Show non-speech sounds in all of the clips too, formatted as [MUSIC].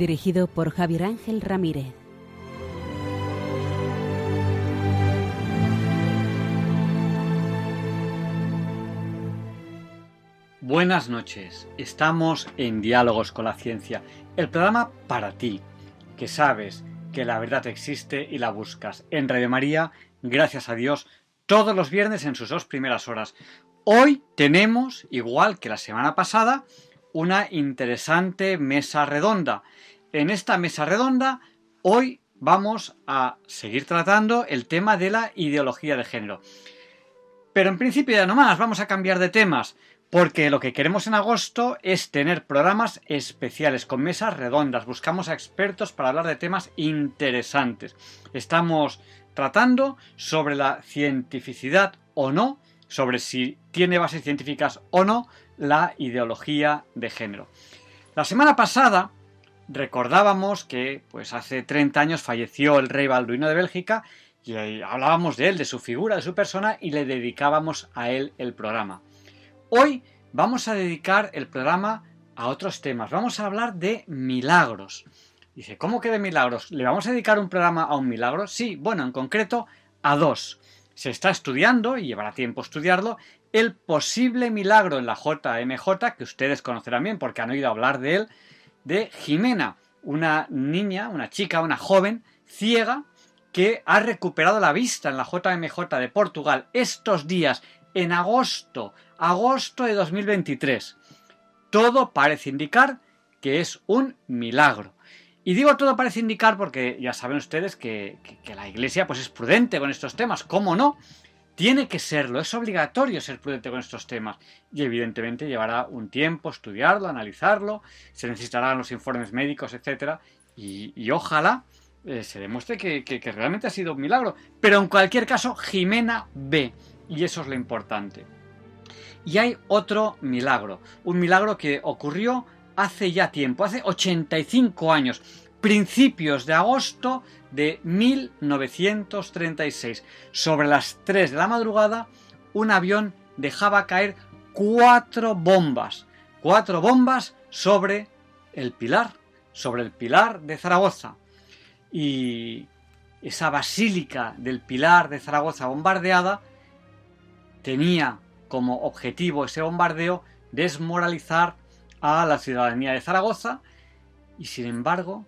Dirigido por Javier Ángel Ramírez. Buenas noches, estamos en Diálogos con la Ciencia, el programa para ti, que sabes que la verdad existe y la buscas. En Radio María, gracias a Dios, todos los viernes en sus dos primeras horas. Hoy tenemos, igual que la semana pasada, una interesante mesa redonda. En esta mesa redonda, hoy vamos a seguir tratando el tema de la ideología de género. Pero en principio ya no más, vamos a cambiar de temas porque lo que queremos en agosto es tener programas especiales con mesas redondas. Buscamos a expertos para hablar de temas interesantes. Estamos tratando sobre la cientificidad o no, sobre si tiene bases científicas o no la ideología de género. La semana pasada recordábamos que pues hace 30 años falleció el rey Balduino de Bélgica y hablábamos de él, de su figura, de su persona y le dedicábamos a él el programa. Hoy vamos a dedicar el programa a otros temas. Vamos a hablar de milagros. Dice, ¿cómo que de milagros? ¿Le vamos a dedicar un programa a un milagro? Sí, bueno, en concreto a dos. Se está estudiando, y llevará tiempo estudiarlo, el posible milagro en la JMJ, que ustedes conocerán bien porque han oído hablar de él, de Jimena, una niña, una chica, una joven ciega que ha recuperado la vista en la JMJ de Portugal estos días en agosto, agosto de 2023. Todo parece indicar que es un milagro. Y digo todo parece indicar porque ya saben ustedes que, la Iglesia pues es prudente con estos temas. ¿Cómo no? Tiene que serlo, es obligatorio ser prudente con estos temas. Y evidentemente llevará un tiempo estudiarlo, analizarlo, se necesitarán los informes médicos, etc. Y, ojalá eh, se demuestre que, que realmente ha sido un milagro. Pero en cualquier caso, Jimena ve y eso es lo importante. Y hay otro milagro, un milagro que ocurrió hace ya tiempo, hace 85 años, principios de agosto de 1936. Sobre las 3 de la madrugada, un avión dejaba caer cuatro bombas, cuatro bombas sobre el pilar, sobre el pilar de Zaragoza. Y esa basílica del pilar de Zaragoza bombardeada tenía como objetivo ese bombardeo desmoralizar a la ciudadanía de Zaragoza y sin embargo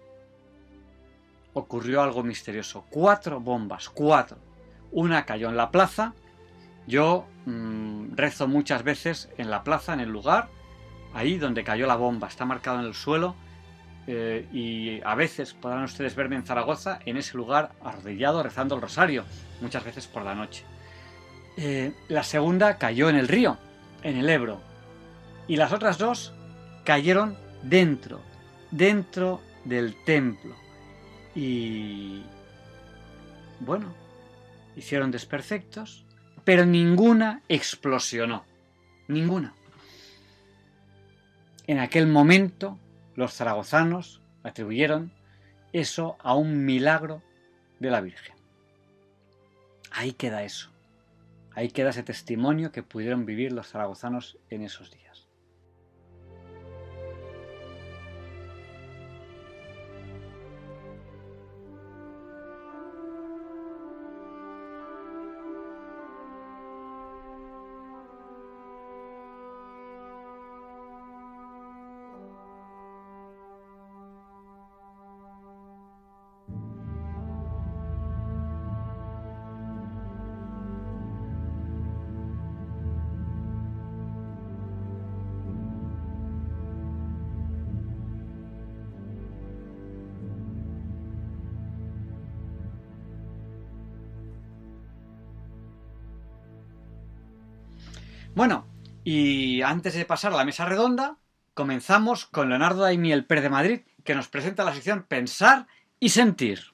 ocurrió algo misterioso. Cuatro bombas, cuatro. Una cayó en la plaza. Yo mm, rezo muchas veces en la plaza, en el lugar, ahí donde cayó la bomba. Está marcado en el suelo. Eh, y a veces podrán ustedes verme en Zaragoza, en ese lugar, arrodillado, rezando el rosario, muchas veces por la noche. Eh, la segunda cayó en el río, en el Ebro. Y las otras dos cayeron dentro, dentro del templo. Y... Bueno, hicieron desperfectos, pero ninguna explosionó. Ninguna. En aquel momento, los zaragozanos atribuyeron eso a un milagro de la Virgen. Ahí queda eso. Ahí queda ese testimonio que pudieron vivir los zaragozanos en esos días. Y antes de pasar a la mesa redonda, comenzamos con Leonardo Daimiel Per de Madrid, que nos presenta la sección Pensar y sentir.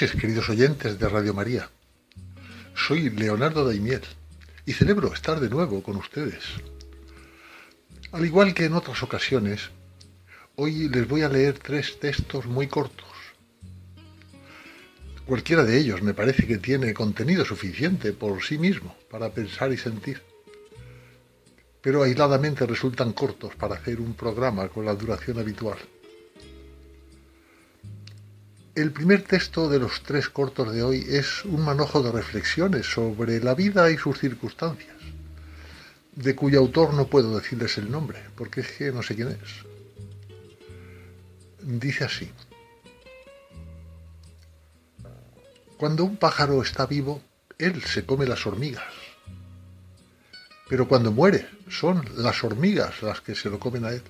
Noches, queridos oyentes de Radio María. Soy Leonardo Daimiel y celebro estar de nuevo con ustedes. Al igual que en otras ocasiones, hoy les voy a leer tres textos muy cortos. Cualquiera de ellos me parece que tiene contenido suficiente por sí mismo para pensar y sentir, pero aisladamente resultan cortos para hacer un programa con la duración habitual. El primer texto de los tres cortos de hoy es un manojo de reflexiones sobre la vida y sus circunstancias, de cuyo autor no puedo decirles el nombre, porque es que no sé quién es. Dice así. Cuando un pájaro está vivo, él se come las hormigas. Pero cuando muere, son las hormigas las que se lo comen a él.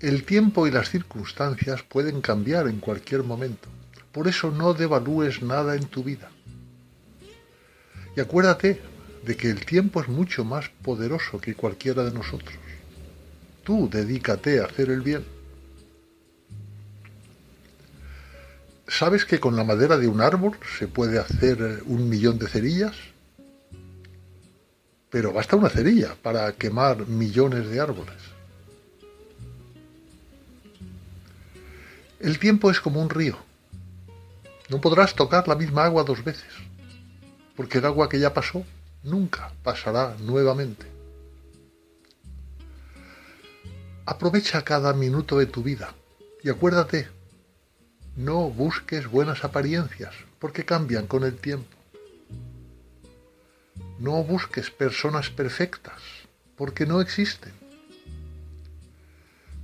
El tiempo y las circunstancias pueden cambiar en cualquier momento. Por eso no devalúes nada en tu vida. Y acuérdate de que el tiempo es mucho más poderoso que cualquiera de nosotros. Tú dedícate a hacer el bien. ¿Sabes que con la madera de un árbol se puede hacer un millón de cerillas? Pero basta una cerilla para quemar millones de árboles. El tiempo es como un río. No podrás tocar la misma agua dos veces, porque el agua que ya pasó nunca pasará nuevamente. Aprovecha cada minuto de tu vida y acuérdate, no busques buenas apariencias, porque cambian con el tiempo. No busques personas perfectas, porque no existen.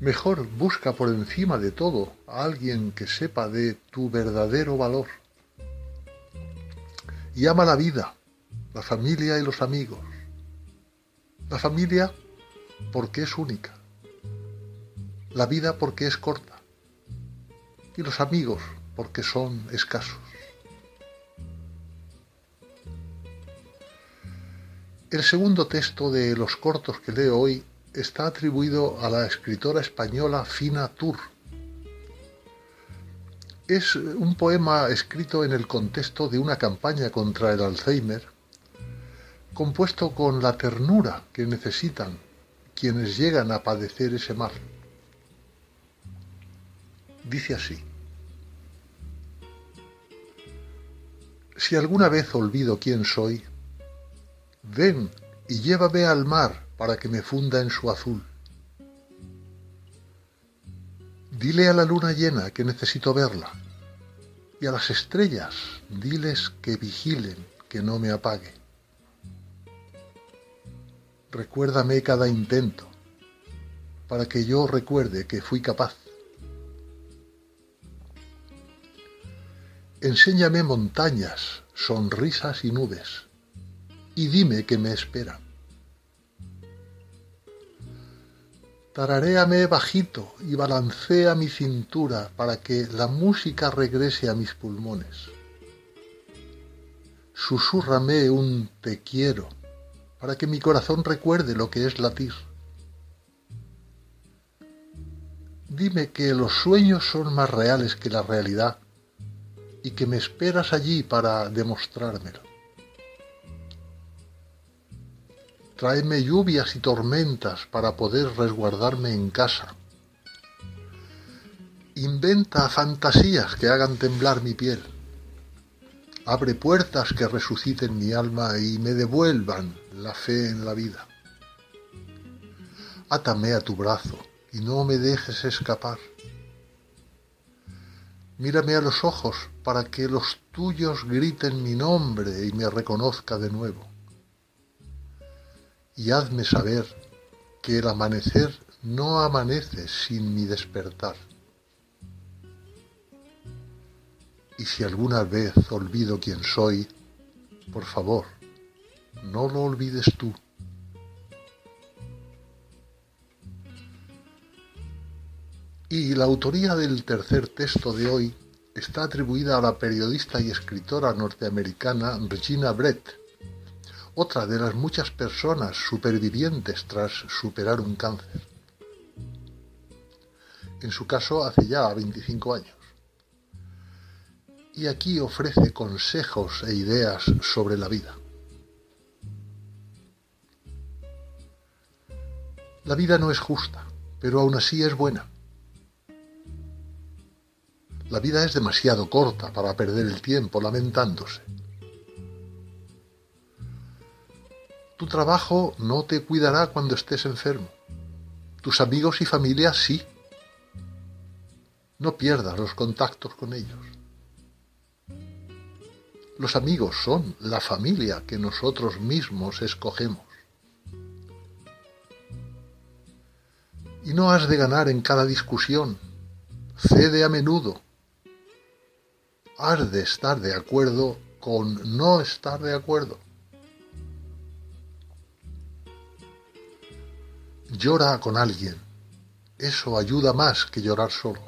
Mejor busca por encima de todo a alguien que sepa de tu verdadero valor. Y ama la vida, la familia y los amigos. La familia porque es única. La vida porque es corta. Y los amigos porque son escasos. El segundo texto de los cortos que leo hoy está atribuido a la escritora española Fina Tur. Es un poema escrito en el contexto de una campaña contra el Alzheimer, compuesto con la ternura que necesitan quienes llegan a padecer ese mal. Dice así, si alguna vez olvido quién soy, ven y llévame al mar para que me funda en su azul. Dile a la luna llena que necesito verla, y a las estrellas diles que vigilen, que no me apague. Recuérdame cada intento, para que yo recuerde que fui capaz. Enséñame montañas, sonrisas y nubes, y dime que me esperan. Tararéame bajito y balancea mi cintura para que la música regrese a mis pulmones. Susúrrame un te quiero para que mi corazón recuerde lo que es latir. Dime que los sueños son más reales que la realidad y que me esperas allí para demostrármelo. Tráeme lluvias y tormentas para poder resguardarme en casa. Inventa fantasías que hagan temblar mi piel. Abre puertas que resuciten mi alma y me devuelvan la fe en la vida. Átame a tu brazo y no me dejes escapar. Mírame a los ojos para que los tuyos griten mi nombre y me reconozca de nuevo y hazme saber que el amanecer no amanece sin mi despertar. Y si alguna vez olvido quién soy, por favor, no lo olvides tú. Y la autoría del tercer texto de hoy está atribuida a la periodista y escritora norteamericana Regina Brett, otra de las muchas personas supervivientes tras superar un cáncer. En su caso hace ya 25 años. Y aquí ofrece consejos e ideas sobre la vida. La vida no es justa, pero aún así es buena. La vida es demasiado corta para perder el tiempo lamentándose. Tu trabajo no te cuidará cuando estés enfermo. Tus amigos y familia sí. No pierdas los contactos con ellos. Los amigos son la familia que nosotros mismos escogemos. Y no has de ganar en cada discusión. Cede a menudo has de estar de acuerdo con no estar de acuerdo. Llora con alguien. Eso ayuda más que llorar solo.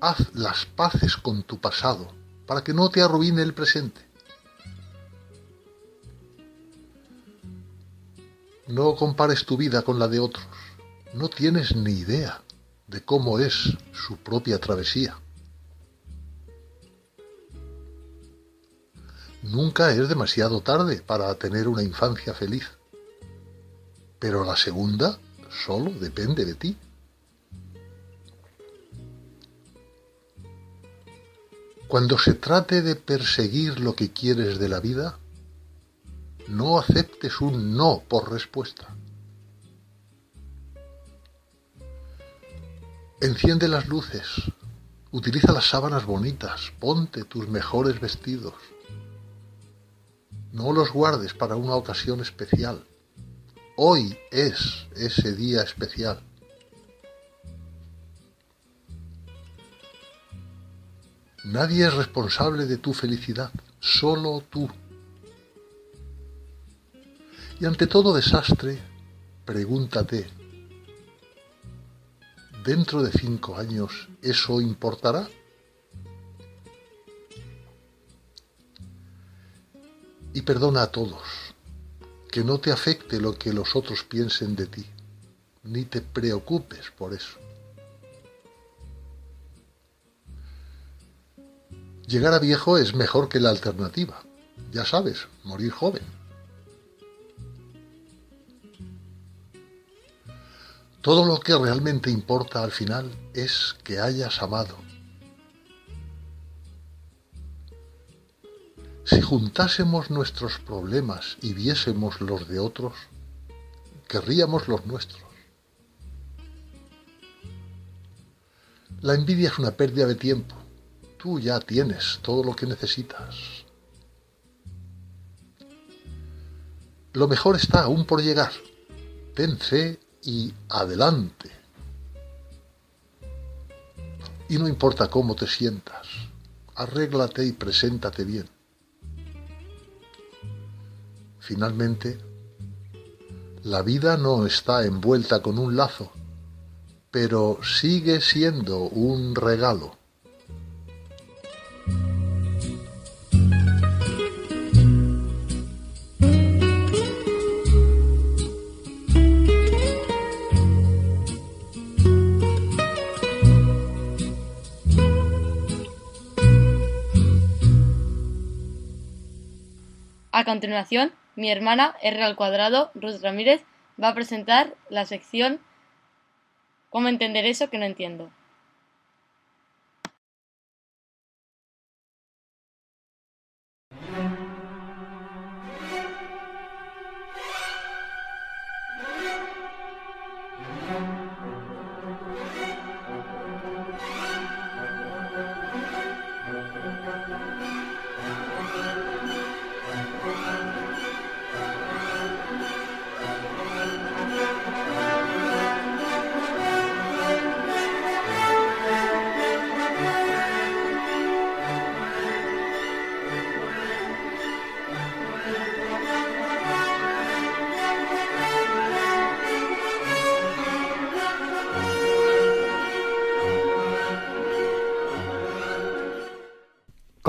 Haz las paces con tu pasado para que no te arruine el presente. No compares tu vida con la de otros. No tienes ni idea de cómo es su propia travesía. Nunca es demasiado tarde para tener una infancia feliz, pero la segunda solo depende de ti. Cuando se trate de perseguir lo que quieres de la vida, no aceptes un no por respuesta. Enciende las luces, utiliza las sábanas bonitas, ponte tus mejores vestidos. No los guardes para una ocasión especial. Hoy es ese día especial. Nadie es responsable de tu felicidad, solo tú. Y ante todo desastre, pregúntate, dentro de cinco años eso importará? Y perdona a todos, que no te afecte lo que los otros piensen de ti, ni te preocupes por eso. Llegar a viejo es mejor que la alternativa, ya sabes, morir joven. Todo lo que realmente importa al final es que hayas amado. Si juntásemos nuestros problemas y viésemos los de otros, querríamos los nuestros. La envidia es una pérdida de tiempo. Tú ya tienes todo lo que necesitas. Lo mejor está aún por llegar. Ten fe y adelante. Y no importa cómo te sientas, arréglate y preséntate bien. Finalmente, la vida no está envuelta con un lazo, pero sigue siendo un regalo. A continuación, mi hermana R al cuadrado, Ruth Ramírez, va a presentar la sección ¿Cómo entender eso que no entiendo?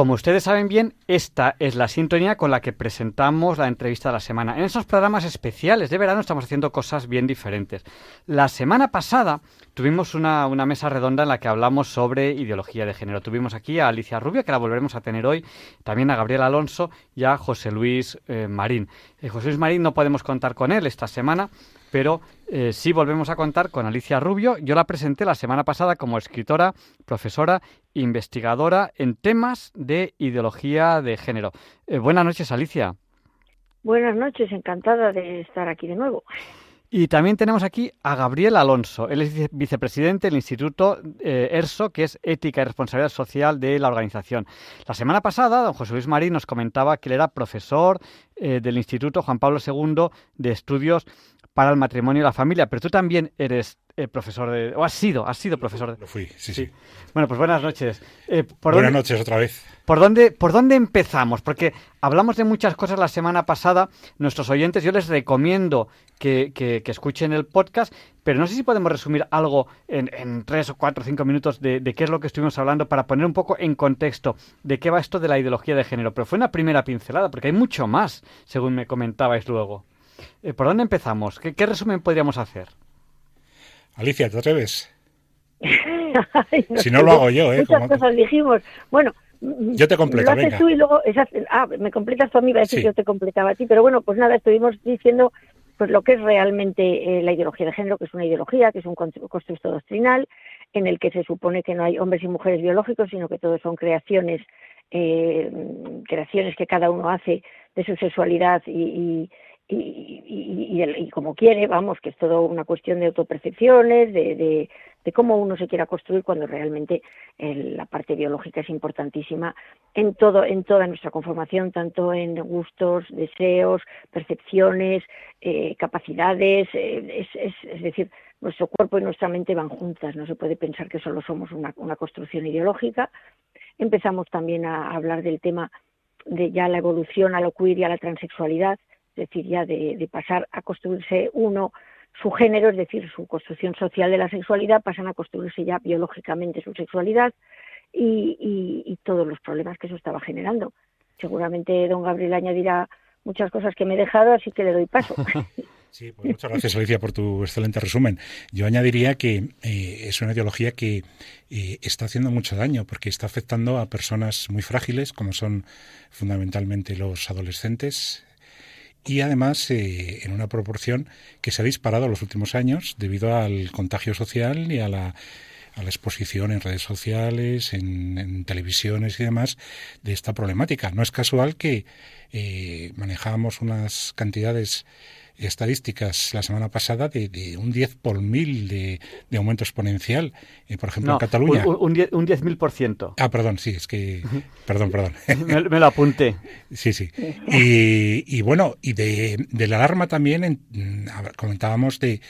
Como ustedes saben bien, esta es la sintonía con la que presentamos la entrevista de la semana. En esos programas especiales de verano estamos haciendo cosas bien diferentes. La semana pasada tuvimos una, mesa redonda en la que hablamos sobre ideología de género. Tuvimos aquí a Alicia Rubio, que la volveremos a tener hoy, también a Gabriel Alonso y a José Luis eh, Marín. Eh, José Luis Marín no podemos contar con él esta semana, pero eh, sí volvemos a contar con Alicia Rubio. Yo la presenté la semana pasada como escritora, profesora, investigadora en temas de ideología de género. Eh, buenas noches, Alicia. Buenas noches, encantada de estar aquí de nuevo. Y también tenemos aquí a Gabriel Alonso. Él es vicepresidente del Instituto eh, ERSO, que es Ética y Responsabilidad Social de la organización. La semana pasada, don José Luis Marín nos comentaba que él era profesor del Instituto Juan Pablo II de Estudios para el matrimonio y la familia, pero tú también eres eh, profesor de... o has sido, has sido profesor de... Lo fui, sí, sí. Bueno, pues buenas noches. Eh, buenas noches otra vez. ¿por dónde, ¿Por dónde empezamos? Porque hablamos de muchas cosas la semana pasada. Nuestros oyentes, yo les recomiendo que, que, escuchen el podcast, pero no sé si podemos resumir algo en, tres o cuatro o cinco minutos de, de, qué es lo que estuvimos hablando para poner un poco en contexto de qué va esto de la ideología de género. Pero fue una primera pincelada, porque hay mucho más, según me comentabais luego. Eh, ¿Por dónde empezamos? ¿Qué, resumen podríamos hacer? Alicia, ¿te atreves? [LAUGHS] si no lo hago yo, ¿eh? Muchas cosas dijimos. Bueno, yo te completo, lo haces tú y luego... ah, me completas tú a mí, va a decir que yo te completaba a ti. Pero bueno, pues nada, estuvimos diciendo pues lo que es realmente eh, la ideología de género, que es una ideología, que es un constructo doctrinal, en el que se supone que no hay hombres y mujeres biológicos, sino que todos son creaciones, eh, creaciones que cada uno hace de su sexualidad y, y, como quiere, vamos, que es todo una cuestión de autopercepciones, de, cómo uno se quiera construir cuando realmente la parte biológica es importantísima en todo, en toda nuestra conformación, tanto en gustos, deseos, percepciones, eh, capacidades, eh, es, es, decir, nuestro cuerpo y nuestra mente van juntas, no se puede pensar que solo somos una, una construcción ideológica. Empezamos también a hablar del tema de ya la evolución a lo queer y a la transexualidad, es decir, ya de, pasar a construirse uno su género, es decir, su construcción social de la sexualidad, pasan a construirse ya biológicamente su sexualidad y, todos los problemas que eso estaba generando. Seguramente don Gabriel añadirá muchas cosas que me he dejado, así que le doy paso. [LAUGHS] Pues muchas gracias Alicia por tu excelente resumen. Yo añadiría que eh, es una ideología que eh, está haciendo mucho daño porque está afectando a personas muy frágiles, como son fundamentalmente los adolescentes, y además eh, en una proporción que se ha disparado en los últimos años debido al contagio social y a la, exposición en redes sociales, en, televisiones y demás de esta problemática. No es casual que eh, manejamos unas cantidades estadísticas la semana pasada de, un 10 por mil de, aumento exponencial. Eh, por ejemplo, en Cataluña. Un, un 10.000%. por ciento. Ah, perdón, sí, es que. Perdón, perdón. [LAUGHS] me, lo apunté. Sí, sí. Y, bueno, y de, la alarma también comentábamos de,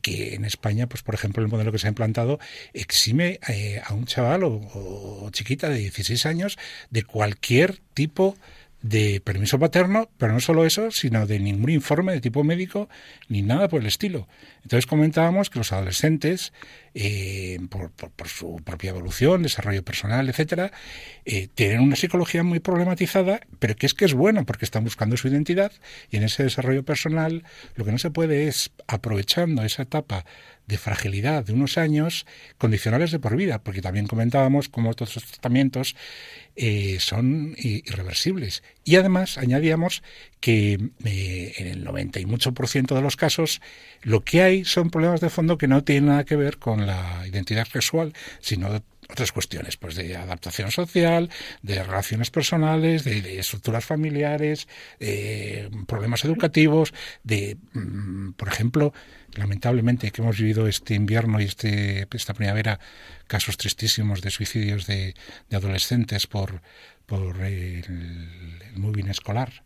que en España, pues por ejemplo, el modelo que se ha implantado exime eh, a un chaval o, o chiquita de 16 años de cualquier tipo de permiso paterno, pero no solo eso, sino de ningún informe de tipo médico ni nada por el estilo. Entonces comentábamos que los adolescentes, eh, por, su propia evolución, desarrollo personal, etcétera, eh, tienen una psicología muy problematizada, pero que es que es bueno porque están buscando su identidad y en ese desarrollo personal lo que no se puede es aprovechando esa etapa de fragilidad de unos años condicionales de por vida, porque también comentábamos cómo todos estos tratamientos eh, son irreversibles. Y además añadíamos que eh, en el 90 y mucho por ciento de los casos lo que hay son problemas de fondo que no tienen nada que ver con la identidad sexual, sino otras cuestiones, pues de adaptación social, de relaciones personales, de, estructuras familiares, de problemas educativos, de, mm, por ejemplo, lamentablemente que hemos vivido este invierno y este, esta primavera casos tristísimos de suicidios de, adolescentes por, por el, moving escolar.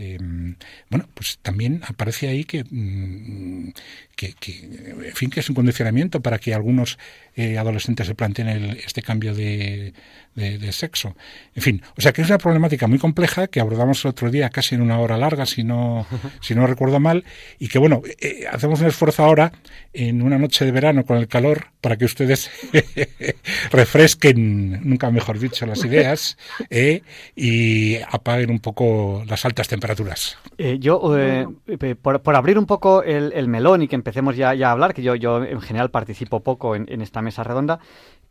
Em, bueno, pues también aparece ahí que, mm, que, en fin, que es un condicionamiento para que algunos eh, adolescentes se planteen este cambio de, de, sexo. En fin, o sea que es una problemática muy compleja que abordamos el otro día casi en una hora larga, si no, si no recuerdo mal, y que bueno, eh, hacemos un esfuerzo ahora en una noche de verano con el calor para que ustedes [LAUGHS] refresquen, nunca mejor dicho, las ideas eh, y apaguen un poco las altas temperaturas. Eh, yo, por, abrir un poco el, melón y que empecemos ya, ya, a hablar, que yo, yo en general participo poco en, en esta mesa redonda,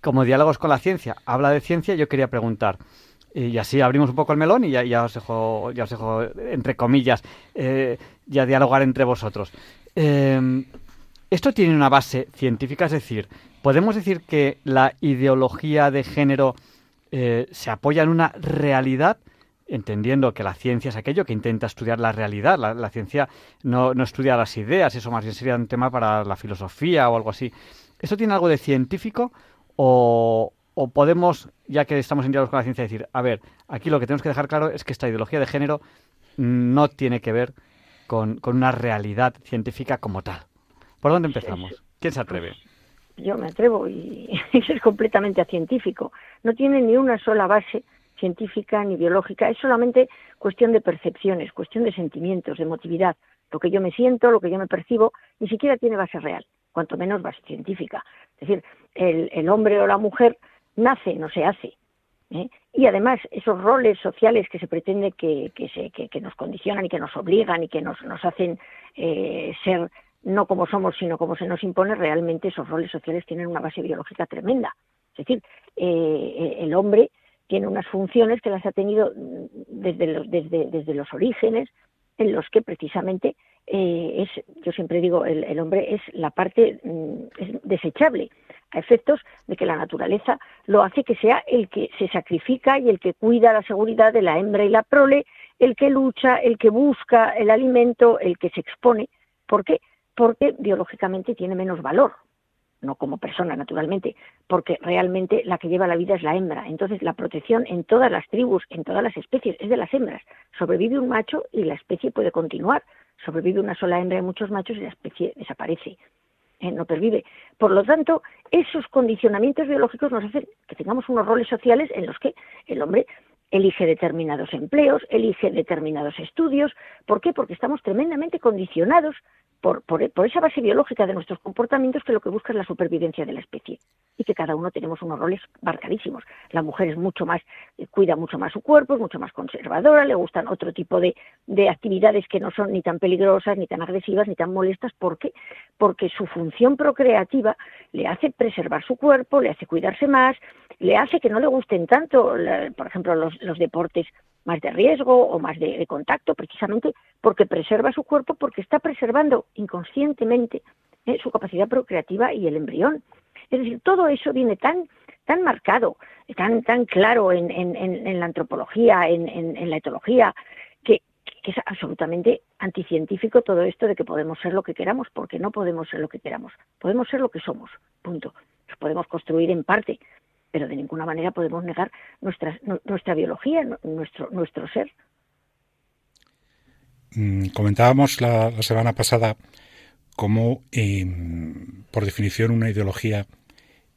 como diálogos con la ciencia habla de ciencia, yo quería preguntar, y así abrimos un poco el melón y ya, os dejo, ya os dejo entre comillas, eh, ya dialogar entre vosotros. Em, esto tiene una base científica, es decir, podemos decir que la ideología de género eh, se apoya en una realidad, entendiendo que la ciencia es aquello que intenta estudiar la realidad. La, ciencia no, no, estudia las ideas, eso más bien sería un tema para la filosofía o algo así. ¿Esto tiene algo de científico o, podemos, ya que estamos en diálogo con la ciencia, decir, a ver, aquí lo que tenemos que dejar claro es que esta ideología de género no tiene que ver con, una realidad científica como tal. ¿Por dónde empezamos? ¿Quién se atreve? Yo me atrevo y, [LAUGHS] es completamente científico. No tiene ni una sola base científica ni biológica, es solamente cuestión de percepciones, cuestión de sentimientos, de emotividad. Lo que yo me siento, lo que yo me percibo, ni siquiera tiene base real cuanto menos base científica. Es decir, el, hombre o la mujer nace, no se hace. ¿eh? Y además, esos roles sociales que se pretende que, se, que, nos condicionan y que nos obligan y que nos, hacen eh, ser no como somos, sino como se nos impone, realmente esos roles sociales tienen una base biológica tremenda. Es decir, eh, el hombre tiene unas funciones que las ha tenido desde los orígenes, en los que precisamente eh, es, yo siempre digo, el, hombre es la parte mm, desechable, a efectos de que la naturaleza lo hace que sea el que se sacrifica y el que cuida la seguridad de la hembra y la prole, el que lucha, el que busca el alimento, el que se expone. ¿Por qué? Porque biológicamente tiene menos valor, no como persona, naturalmente, porque realmente la que lleva la vida es la hembra. Entonces, la protección en todas las tribus, en todas las especies, es de las hembras. Sobrevive un macho y la especie puede continuar sobrevive una sola hembra y muchos machos y la especie desaparece, eh, no pervive. Por lo tanto, esos condicionamientos biológicos nos hacen que tengamos unos roles sociales en los que el hombre elige determinados empleos, elige determinados estudios. ¿Por qué? Porque estamos tremendamente condicionados por, por, esa base biológica de nuestros comportamientos que lo que busca es la supervivencia de la especie y que cada uno tenemos unos roles marcadísimos. La mujer es mucho más, eh, cuida mucho más su cuerpo, es mucho más conservadora, le gustan otro tipo de, de actividades que no son ni tan peligrosas, ni tan agresivas, ni tan molestas. ¿Por qué? Porque su función procreativa le hace preservar su cuerpo, le hace cuidarse más, le hace que no le gusten tanto, por ejemplo, los, los deportes más de riesgo o más de, contacto, precisamente porque preserva su cuerpo, porque está preservando inconscientemente eh, su capacidad procreativa y el embrión. Es decir, todo eso viene tan, tan marcado, tan, tan claro en, en, la antropología, en, la etología, que, que, es absolutamente anticientífico todo esto de que podemos ser lo que queramos, porque no podemos ser lo que queramos, podemos ser lo que somos, punto. Nos podemos construir en parte, pero de ninguna manera podemos negar nuestra, nuestra biología, nuestro, nuestro ser. Mm, comentábamos la, semana pasada cómo, em, por definición, una ideología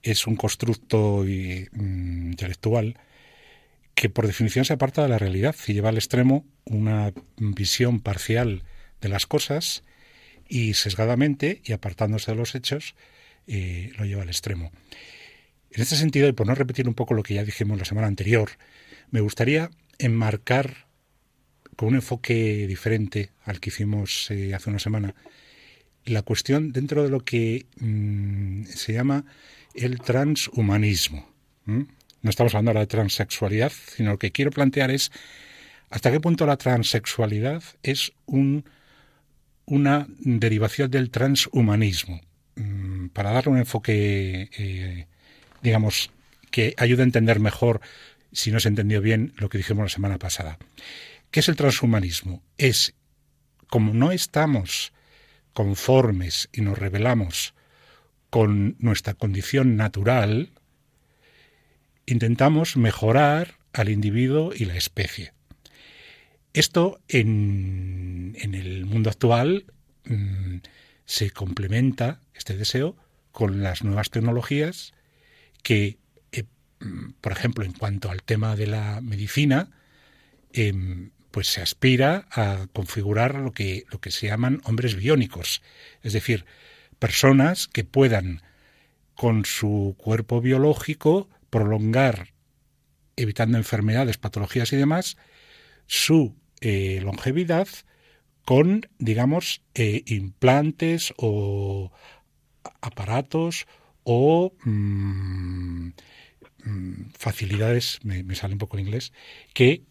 es un constructo mm, intelectual que por definición se aparta de la realidad y lleva al extremo una visión parcial de las cosas y sesgadamente y apartándose de los hechos eh, lo lleva al extremo. En este sentido, y por no repetir un poco lo que ya dijimos la semana anterior, me gustaría enmarcar con un enfoque diferente al que hicimos eh, hace una semana la cuestión dentro de lo que mm, se llama el transhumanismo. No estamos hablando ahora de transexualidad, sino lo que quiero plantear es hasta qué punto la transexualidad es un, una derivación del transhumanismo. Mm, para darle un enfoque eh, digamos, que ayude a entender mejor, si no se entendió bien, lo que dijimos la semana pasada. ¿Qué es el transhumanismo? Es, como no estamos conformes y nos rebelamos con nuestra condición natural, intentamos mejorar al individuo y la especie. Esto en, el mundo actual mm, se complementa, este deseo, con las nuevas tecnologías que, eh, por ejemplo, en cuanto al tema de la medicina, em, pues se aspira a configurar lo que, lo que se llaman hombres biónicos, es decir, personas que puedan con su cuerpo biológico prolongar, evitando enfermedades, patologías y demás, su eh, longevidad con, digamos, eh, implantes o aparatos o mm, mm, facilidades, me, sale un poco en inglés, que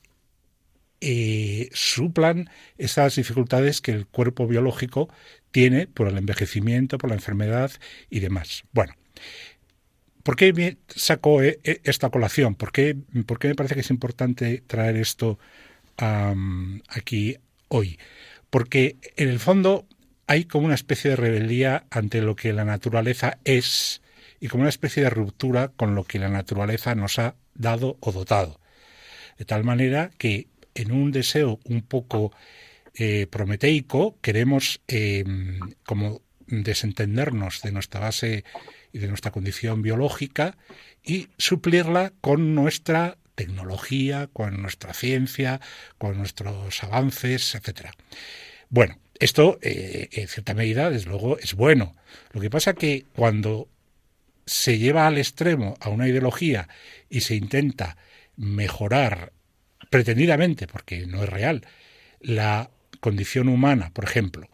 eh, suplan esas dificultades que el cuerpo biológico tiene por el envejecimiento, por la enfermedad y demás. Bueno, ¿por qué me saco eh, eh, esta colación? ¿Por qué, me parece que es importante traer esto aquí hoy? Porque en el fondo hay como una especie de rebeldía ante lo que la naturaleza es y como una especie de ruptura con lo que la naturaleza nos ha dado o dotado. De tal manera que en un deseo un poco eh, prometeico queremos eh, como desentendernos de nuestra base y de nuestra condición biológica y suplirla con nuestra tecnología, con nuestra ciencia, con nuestros avances, etcétera. Bueno, esto eh, en cierta medida, desde luego, es bueno. Lo que pasa que cuando se lleva al extremo a una ideología y se intenta mejorar pretendidamente, porque no es real, la condición humana, por ejemplo,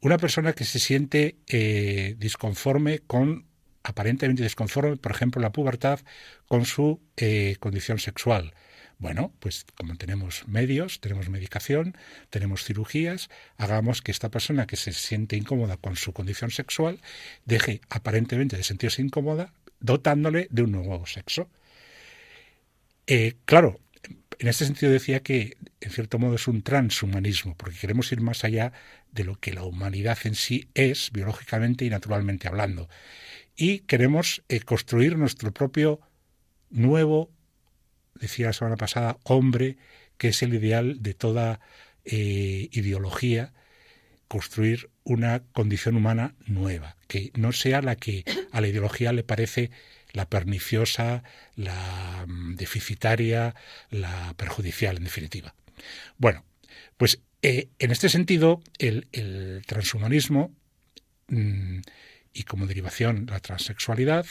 una persona que se siente eh, disconforme con, aparentemente disconforme, por ejemplo, la pubertad, con su eh, condición sexual. Bueno, pues como tenemos medios, tenemos medicación, tenemos cirugías, hagamos que esta persona que se siente incómoda con su condición sexual deje aparentemente de sentirse incómoda dotándole de un nuevo sexo. Eh, claro, en este sentido decía que, en cierto modo, es un transhumanismo, porque queremos ir más allá de lo que la humanidad en sí es, biológicamente y naturalmente hablando. Y queremos eh, construir nuestro propio nuevo, decía la semana pasada, hombre, que es el ideal de toda eh, ideología, construir una condición humana nueva, que no sea la que a la ideología le parece la perniciosa, la mm, deficitaria, la perjudicial, en definitiva. Bueno, pues eh, en este sentido, el, transhumanismo mm, y como derivación la transexualidad,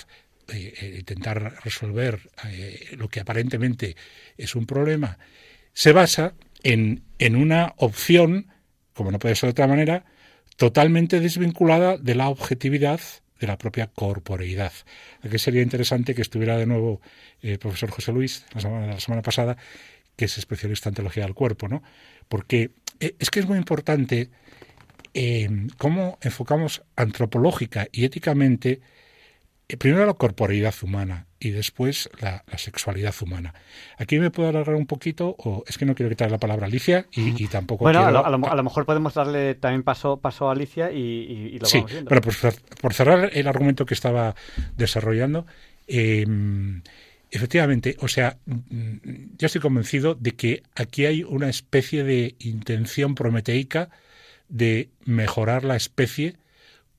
eh, eh, intentar resolver lo que aparentemente es un problema, se basa en, en una opción, como no puede ser de otra manera, totalmente desvinculada de la objetividad de la propia corporeidad. Aquí sería interesante que estuviera de nuevo el profesor José Luis la semana, la semana pasada, que es especialista en teología del cuerpo, ¿no? Porque eh, es que es muy importante eh, cómo enfocamos antropológica y éticamente eh, primero la corporeidad humana y después la, sexualidad humana. Aquí me puedo alargar un poquito, o es que no quiero quitar la palabra Alicia y, tampoco bueno, quiero... a, lo, a, lo, mejor podemos darle también paso, paso a Alicia y, lo sí, vamos viendo. Bueno, pues por cerrar el argumento que estaba desarrollando, em, efectivamente, o sea, mm, yo estoy convencido de que aquí hay una especie de intención prometeica de mejorar la especie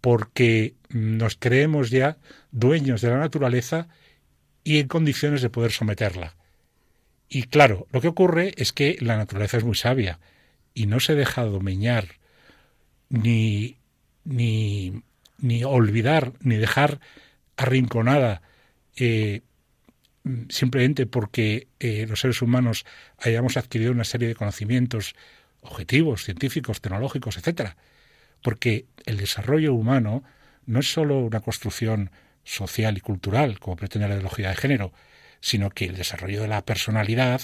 porque nos creemos ya dueños de la naturaleza y en condiciones de poder someterla. Y claro, lo que ocurre es que la naturaleza es muy sabia y no se deja domeñar ni, ni, ni olvidar, ni dejar arrinconada eh, simplemente porque eh, los seres humanos hayamos adquirido una serie de conocimientos objetivos, científicos, tecnológicos, etcétera porque el desarrollo humano no es sólo una construcción social y cultural, como pretende la ideología de género, sino que el desarrollo de la personalidad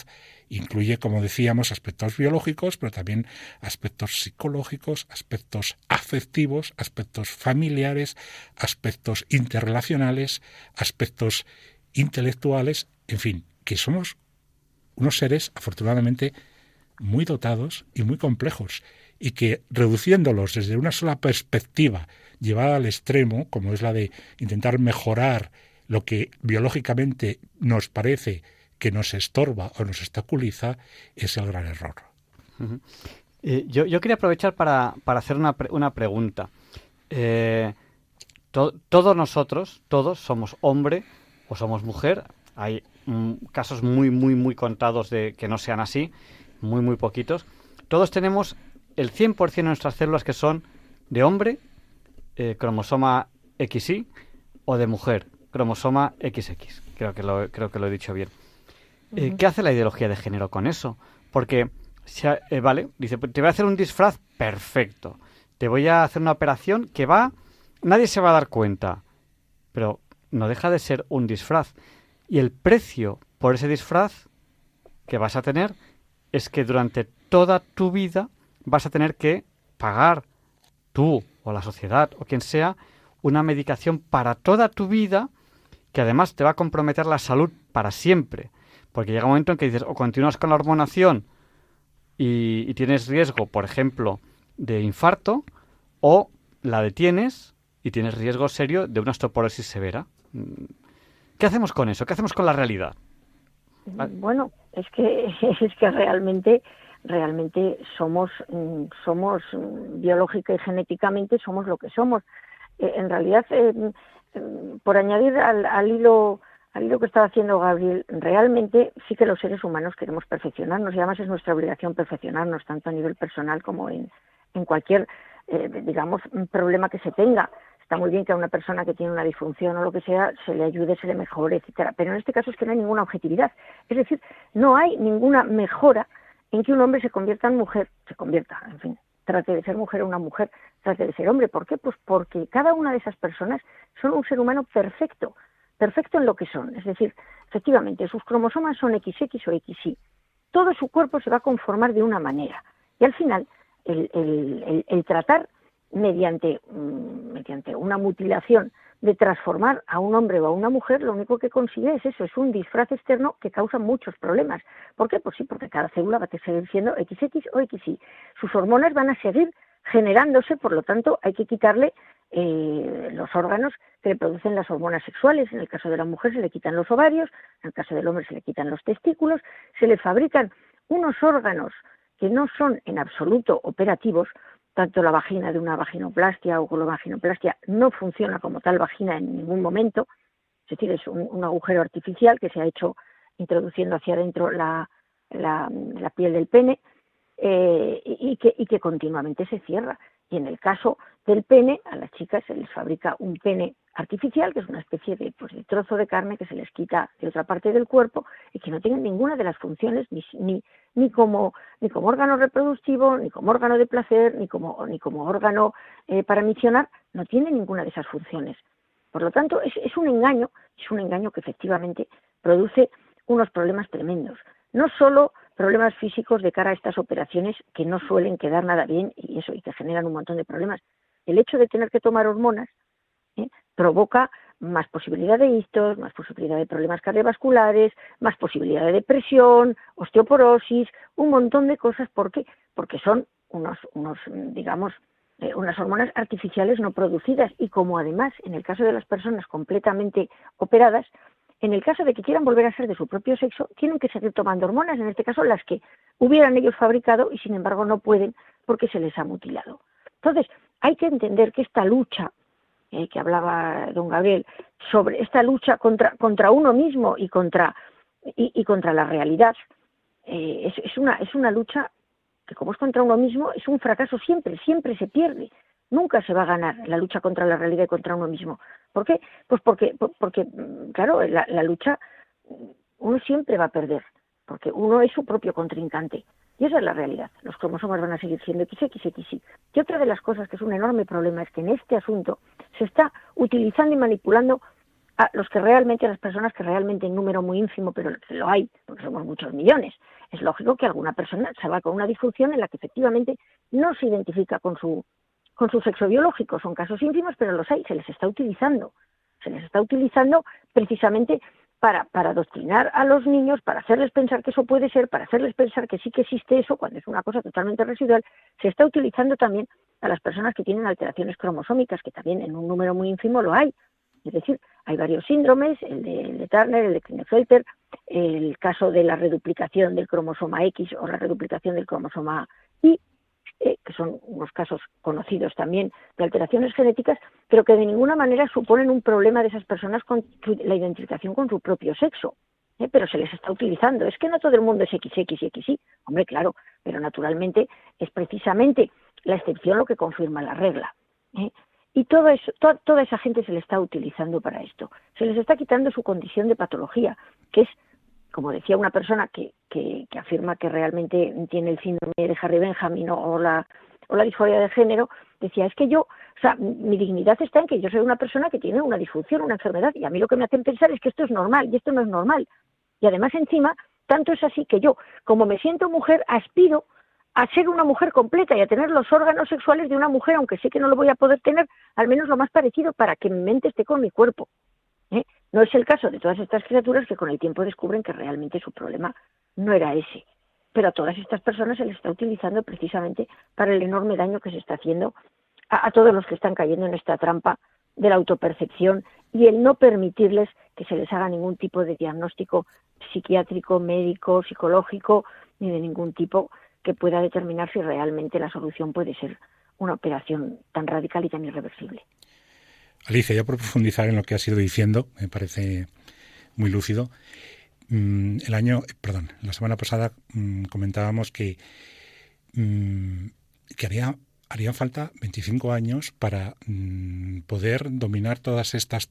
incluye, como decíamos, aspectos biológicos, pero también aspectos psicológicos, aspectos afectivos, aspectos familiares, aspectos interrelacionales, aspectos intelectuales, en fin, que somos unos seres afortunadamente muy dotados y muy complejos y que reduciéndolos desde una sola perspectiva llevada al extremo, como es la de intentar mejorar lo que biológicamente nos parece que nos estorba o nos obstaculiza, es el gran error. Eh, yo, quería aprovechar para, hacer una, una pregunta. Eh, todos nosotros, todos somos hombre o somos mujer. Hay mm, casos muy, muy, muy contados de que no sean así, muy, muy poquitos. Todos tenemos el 100% de nuestras células que son de hombre, eh, cromosoma XY, o de mujer, cromosoma XX. Creo que lo, creo que lo he dicho bien. Eh, ¿Qué hace la ideología de género con eso? Porque, eh, vale, dice, te voy a hacer un disfraz perfecto. Te voy a hacer una operación que va... Nadie se va a dar cuenta. Pero no deja de ser un disfraz. Y el precio por ese disfraz que vas a tener es que durante toda tu vida vas a tener que pagar tú o la sociedad o quien sea una medicación para toda tu vida que además te va a comprometer la salud para siempre. Porque llega un momento en que dices, o continúas con la hormonación y, tienes riesgo, por ejemplo, de infarto, o la detienes y tienes riesgo serio de una osteoporosis severa. ¿Qué hacemos con eso? ¿Qué hacemos con la realidad? Bueno, es que [LAUGHS] es que realmente realmente somos mm, somos mm, biológica y genéticamente somos lo que somos. Eh, en realidad, eh, mm, por añadir al, al hilo al hilo que estaba haciendo Gabriel, realmente sí que los seres humanos queremos perfeccionarnos y además es nuestra obligación perfeccionarnos tanto a nivel personal como en, en cualquier, eh, digamos, problema que se tenga. Está muy bien que a una persona que tiene una disfunción o lo que sea se le ayude, se le mejore, etcétera. Pero en este caso es que no hay ninguna objetividad. Es decir, no hay ninguna mejora en que un hombre se convierta en mujer, se convierta, en fin, trate de ser mujer o una mujer, trate de ser hombre. ¿Por qué? Pues porque cada una de esas personas son un ser humano perfecto, perfecto en lo que son. Es decir, efectivamente, sus cromosomas son XX o XY. Todo su cuerpo se va a conformar de una manera. Y al final, el, tratar mediante, mm, mediante una mutilación de transformar a un hombre o a una mujer, lo único que consigue es eso, es un disfraz externo que causa muchos problemas. ¿Por qué? Pues sí, porque cada célula va a seguir siendo XX o XY. Sus hormonas van a seguir generándose, por lo tanto, hay que quitarle eh, los órganos que le producen las hormonas sexuales. En el caso de la mujer se le quitan los ovarios, en el caso del hombre se le quitan los testículos, se le fabrican unos órganos que no son en absoluto operativos, tanto la vagina de una vaginoplastia o con la vaginoplastia no funciona como tal vagina en ningún momento, es decir, es un, agujero artificial que se ha hecho introduciendo hacia adentro la piel del pene, eh, y, que, y que continuamente se cierra. Y en el caso del pene, a las chicas se les fabrica un pene artificial, que es una especie de, pues, de trozo de carne que se les quita de otra parte del cuerpo y que no tienen ninguna de las funciones ni, ni, ni, como, ni como órgano reproductivo, ni como órgano de placer, ni como, ni como órgano eh, para misionar, no tiene ninguna de esas funciones. Por lo tanto, es, es un engaño, es un engaño que efectivamente produce unos problemas tremendos. No solo problemas físicos de cara a estas operaciones que no suelen quedar nada bien y eso y que generan un montón de problemas. El hecho de tener que tomar hormonas ¿eh? provoca más posibilidad de ictos, más posibilidad de problemas cardiovasculares, más posibilidad de depresión, osteoporosis, un montón de cosas. ¿Por qué? Porque son unos, unos digamos, eh, unas hormonas artificiales no producidas y como además en el caso de las personas completamente operadas en el caso de que quieran volver a ser de su propio sexo, tienen que seguir tomando hormonas, en este caso las que hubieran ellos fabricado y sin embargo no pueden porque se les ha mutilado. Entonces, hay que entender que esta lucha eh, que hablaba don Gabriel sobre esta lucha contra, uno mismo y contra, y, contra la realidad, eh, es, una, es una lucha que como es contra uno mismo, es un fracaso siempre, siempre se pierde. Nunca se va a ganar la lucha contra la realidad y contra uno mismo. ¿Por qué? Pues porque, porque mm, claro, la, lucha uno siempre va a perder, porque uno es su propio contrincante. Y esa es la realidad. Los cromosomas van a seguir siendo XXXY. Y otra de las cosas que es un enorme problema es que en este asunto se está utilizando y manipulando a los que realmente, a las personas que realmente en número muy ínfimo, pero lo hay, porque somos muchos millones. Es lógico que alguna persona salga con una disfunción en la que efectivamente no se identifica con su con su sexo biológico. Son casos ínfimos, pero los hay, se les está utilizando. Se les está utilizando precisamente para, adoctrinar a los niños, para hacerles pensar que eso puede ser, para hacerles pensar que sí que existe eso, cuando es una cosa totalmente residual. Se está utilizando también a las personas que tienen alteraciones cromosómicas, que también en un número muy ínfimo lo hay. Es decir, hay varios síndromes, el de, Turner, el de Klinefelter, el caso de la reduplicación del cromosoma X o la reduplicación del cromosoma Y, eh, que son unos casos conocidos también de alteraciones genéticas, pero que de ninguna manera suponen un problema de esas personas con la identificación con su propio sexo. ¿eh? Pero se les está utilizando. Es que no todo el mundo es XX y XY. Hombre, claro, pero naturalmente es precisamente la excepción lo que confirma la regla. ¿eh? Y todo eso, toda esa gente se le está utilizando para esto. Se les está quitando su condición de patología, que es, como decía una persona que, que, afirma que realmente tiene el síndrome de Harry Benjamin o, la, o la disforia de género, decía, es que yo, o sea, mi dignidad está en que yo soy una persona que tiene una disfunción, una enfermedad, y a mí lo que me hacen pensar es que esto es normal, y esto no es normal. Y además encima, tanto es así que yo, como me siento mujer, aspiro a ser una mujer completa y a tener los órganos sexuales de una mujer, aunque sé que no lo voy a poder tener, al menos lo más parecido para que mi mente esté con mi cuerpo. ¿Eh? No es el caso de todas estas criaturas que con el tiempo descubren que realmente su problema no era ese. Pero a todas estas personas se les está utilizando precisamente para el enorme daño que se está haciendo a, a todos los que están cayendo en esta trampa de la autopercepción y el no permitirles que se les haga ningún tipo de diagnóstico psiquiátrico, médico, psicológico, ni de ningún tipo que pueda determinar si realmente la solución puede ser una operación tan radical y tan irreversible. Alicia, ya por profundizar en lo que has ido diciendo, me parece muy lúcido. Mm, el año, perdón, la semana pasada mm, comentábamos que, mm, que haría, harían falta 25 años para poder dominar todas estas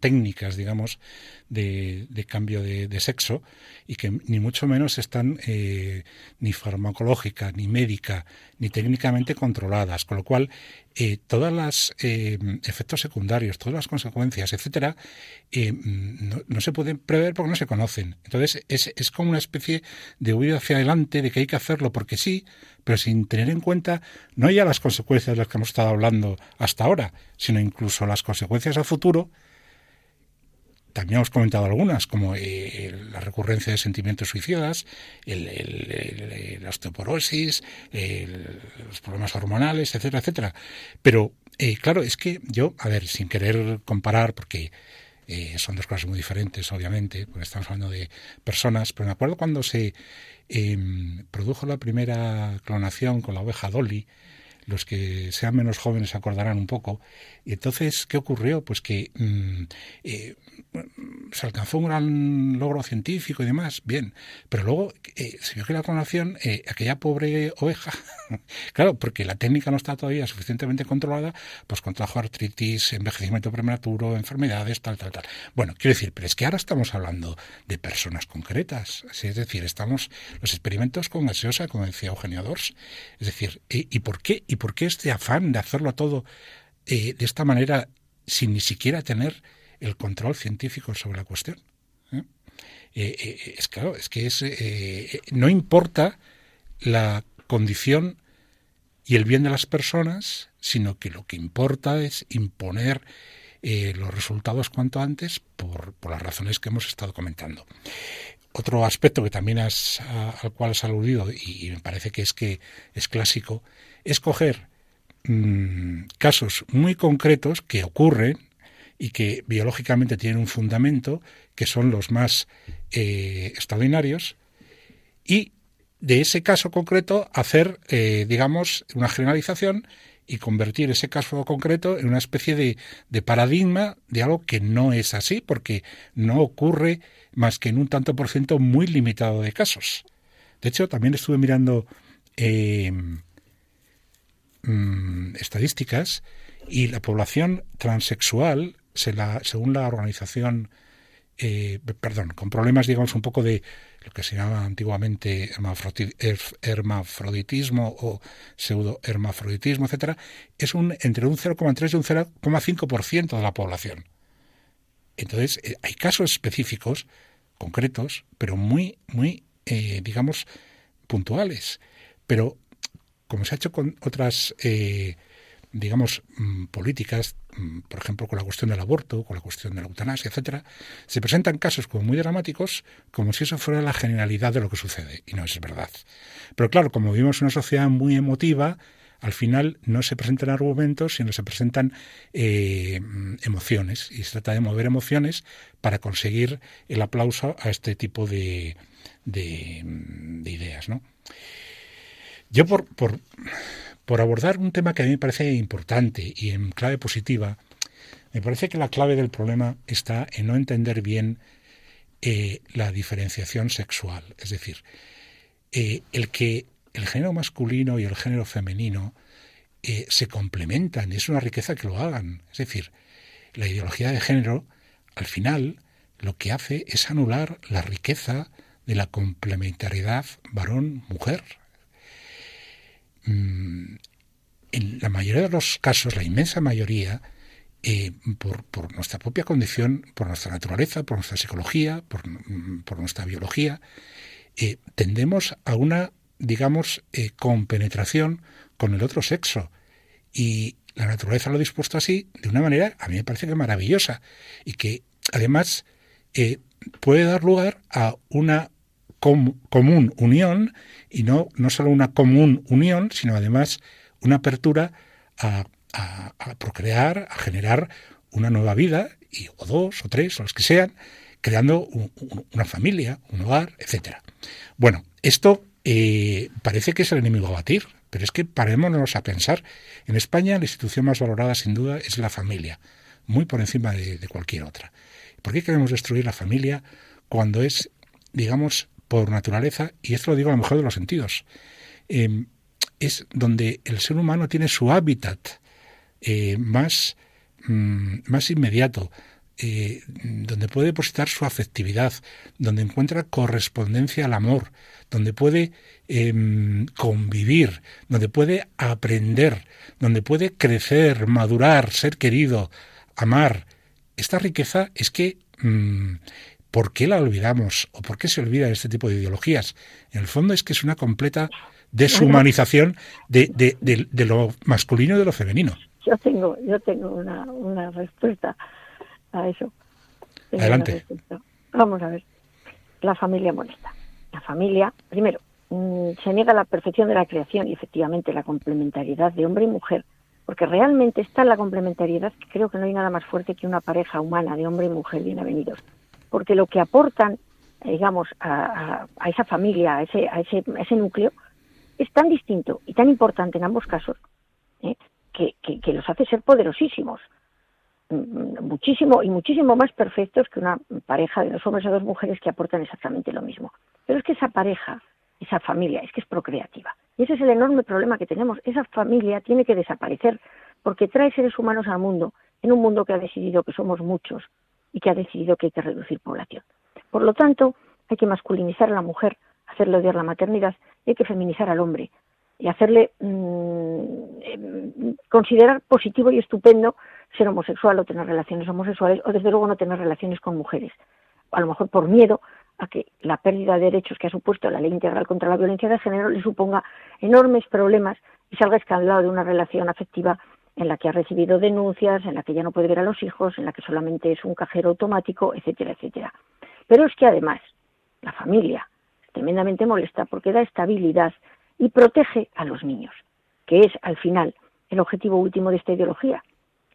técnicas, digamos, de, cambio de, sexo y que ni mucho menos están eh, ni farmacológica, ni médica, ni técnicamente controladas, con lo cual eh, todos los eh, efectos secundarios, todas las consecuencias, etcétera, no, no, se pueden prever porque no se conocen. Entonces es, es como una especie de huida hacia adelante de que hay que hacerlo porque sí, pero sin tener en cuenta no ya las consecuencias de las que hemos estado hablando hasta ahora, sino incluso las consecuencias a futuro también hemos comentado algunas, como eh, la recurrencia de sentimientos suicidas, la osteoporosis, los problemas hormonales, etcétera, etcétera. Pero, eh, claro, es que yo, a ver, sin querer comparar, porque eh, son dos cosas muy diferentes, obviamente, porque estamos hablando de personas, pero me acuerdo cuando se em, produjo la primera clonación con la oveja Dolly, los que sean menos jóvenes acordarán un poco. Y entonces, ¿qué ocurrió? Pues que mm, eh, se alcanzó un gran logro científico y demás, bien, pero luego eh, se vio que la clonación, eh, aquella pobre oveja, [LAUGHS] claro, porque la técnica no está todavía suficientemente controlada, pues contrajo artritis, envejecimiento prematuro, enfermedades, tal, tal, tal. Bueno, quiero decir, pero es que ahora estamos hablando de personas concretas, es decir, estamos los experimentos con gaseosa, como decía Eugenio Dors, es decir, ¿y, por qué y por qué este afán de hacerlo todo eh, de esta manera sin ni siquiera tener el control científico sobre la cuestión? ¿Eh? Eh, es claro, es que es, no importa la condición y el bien de las personas, sino que lo que importa es imponer los resultados cuanto antes por, por, las razones que hemos estado comentando. Otro aspecto que también has, al cual has aludido y, me parece que es que es clásico es coger mm, casos muy concretos que ocurren y que biológicamente tienen un fundamento, que son los más eh, extraordinarios, y de ese caso concreto hacer, eh, digamos, una generalización y convertir ese caso concreto en una especie de, de, paradigma de algo que no es así, porque no ocurre más que en un tanto por ciento muy limitado de casos. De hecho, también estuve mirando eh, mm, estadísticas y la población transexual, según la organización, eh, perdón, con problemas, digamos, un poco de lo que se llamaba antiguamente hermafroditismo o pseudo-hermafroditismo, etcétera, es un entre un 0,3 y un 0,5% de la población. Entonces, eh, hay casos específicos, concretos, pero muy, muy, eh, digamos, puntuales. Pero, como se ha hecho con otras, eh, digamos, mm, políticas, mm, por ejemplo, con la cuestión del aborto, con la cuestión de la eutanasia, etcétera, se presentan casos como muy dramáticos, como si eso fuera la generalidad de lo que sucede. Y no es verdad. Pero claro, como vivimos una sociedad muy emotiva, al final no se presentan argumentos, sino se presentan eh, emociones. Y se trata de mover emociones para conseguir el aplauso a este tipo de, de, ideas. ¿no? Yo, por, por, abordar un tema que a mí me parece importante y en clave positiva, me parece que la clave del problema está en no entender bien eh, la diferenciación sexual. Es decir, eh, el que el género masculino y el género femenino eh, se complementan es una riqueza que lo hagan. Es decir, la ideología de género, al final, lo que hace es anular la riqueza de la complementariedad varón-mujer. Mm, en la mayoría de los casos, la inmensa mayoría, eh, por, nuestra propia condición, por nuestra naturaleza, por nuestra psicología, por, mm, nuestra biología, eh, tendemos a una, digamos, eh, compenetración con el otro sexo. Y la naturaleza lo ha dispuesto así, de una manera, a mí me parece que maravillosa, y que además puede dar lugar a una común unión, y no, no solo una común unión, sino además una apertura a a, procrear, a generar una nueva vida, y, o dos, o tres, o los que sean, creando una familia, un hogar, etcétera. Bueno, esto eh, parece que es el enemigo a batir, pero es que parémonos a pensar. En España la institución más valorada sin duda es la familia, muy por encima de, cualquier otra. ¿Por qué queremos destruir la familia cuando es, digamos, por naturaleza, y esto lo digo a lo mejor de los sentidos, em, es donde el ser humano tiene su hábitat, eh, más, mm, más inmediato, eh, donde puede depositar su afectividad, donde encuentra correspondencia al amor, donde puede em, convivir, donde puede aprender, donde puede crecer, madurar, ser querido, amar. Esta riqueza es que mm, ¿por qué la olvidamos? ¿O por qué se olvida este tipo de ideologías? En el fondo es que es una completa deshumanización de, de, de lo masculino y de lo femenino. Yo tengo, yo tengo una, una respuesta a eso. Adelante. Vamos a ver. La familia molesta. La familia, primero, mm, se niega la perfección de la creación y efectivamente la complementariedad de hombre y mujer, porque realmente está la complementariedad que creo que no hay nada más fuerte que una pareja humana de hombre y mujer bien avenidos. Porque lo que aportan, digamos, a, esa familia, a ese, a ese, a ese núcleo, es tan distinto y tan importante en ambos casos ¿eh? que, que, los hace ser poderosísimos, mm, muchísimo y muchísimo más perfectos que una pareja de dos hombres o dos mujeres que aportan exactamente lo mismo. Pero es que esa pareja, esa familia, es que es procreativa. Y ese es el enorme problema que tenemos. Esa familia tiene que desaparecer porque trae seres humanos al mundo, en un mundo que ha decidido que somos muchos y que ha decidido que hay que reducir población. Por lo tanto, hay que masculinizar a la mujer, hacerle odiar la maternidad, y hay que feminizar al hombre, y hacerle mm, em, considerar positivo y estupendo ser homosexual o tener relaciones homosexuales o desde luego no tener relaciones con mujeres. A lo mejor por miedo a que la pérdida de derechos que ha supuesto la ley integral contra la violencia de género le suponga enormes problemas y salga escalado de una relación afectiva en la que ha recibido denuncias, en la que ya no puede ver a los hijos, en la que solamente es un cajero automático, etcétera, etcétera. Pero es que además la familia es tremendamente molesta porque da estabilidad y protege a los niños, que es al final el objetivo último de esta ideología.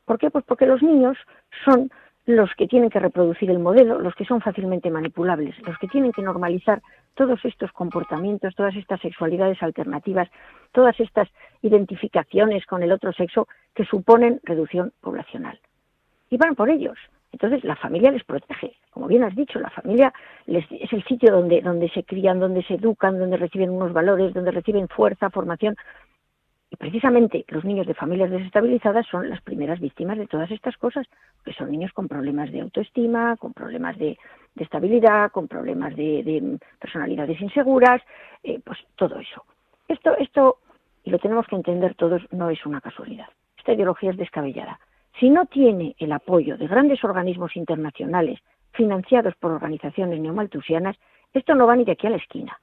¿Por qué? Pues porque los niños son los que tienen que reproducir el modelo, los que son fácilmente manipulables, los que tienen que normalizar todos estos comportamientos, todas estas sexualidades alternativas, todas estas identificaciones con el otro sexo que suponen reducción poblacional. Y van por ellos. Entonces la familia les protege. Como bien has dicho, la familia es el sitio donde, donde se crían, donde se educan, donde reciben unos valores, donde reciben fuerza, formación. Y precisamente los niños de familias desestabilizadas son las primeras víctimas de todas estas cosas, que son niños con problemas de autoestima, con problemas de, estabilidad, con problemas de, personalidades inseguras, eh, pues todo eso. Esto, esto, y lo tenemos que entender todos, no es una casualidad. Esta ideología es descabellada. Si no tiene el apoyo de grandes organismos internacionales financiados por organizaciones neomaltusianas, esto no va ni de aquí a la esquina.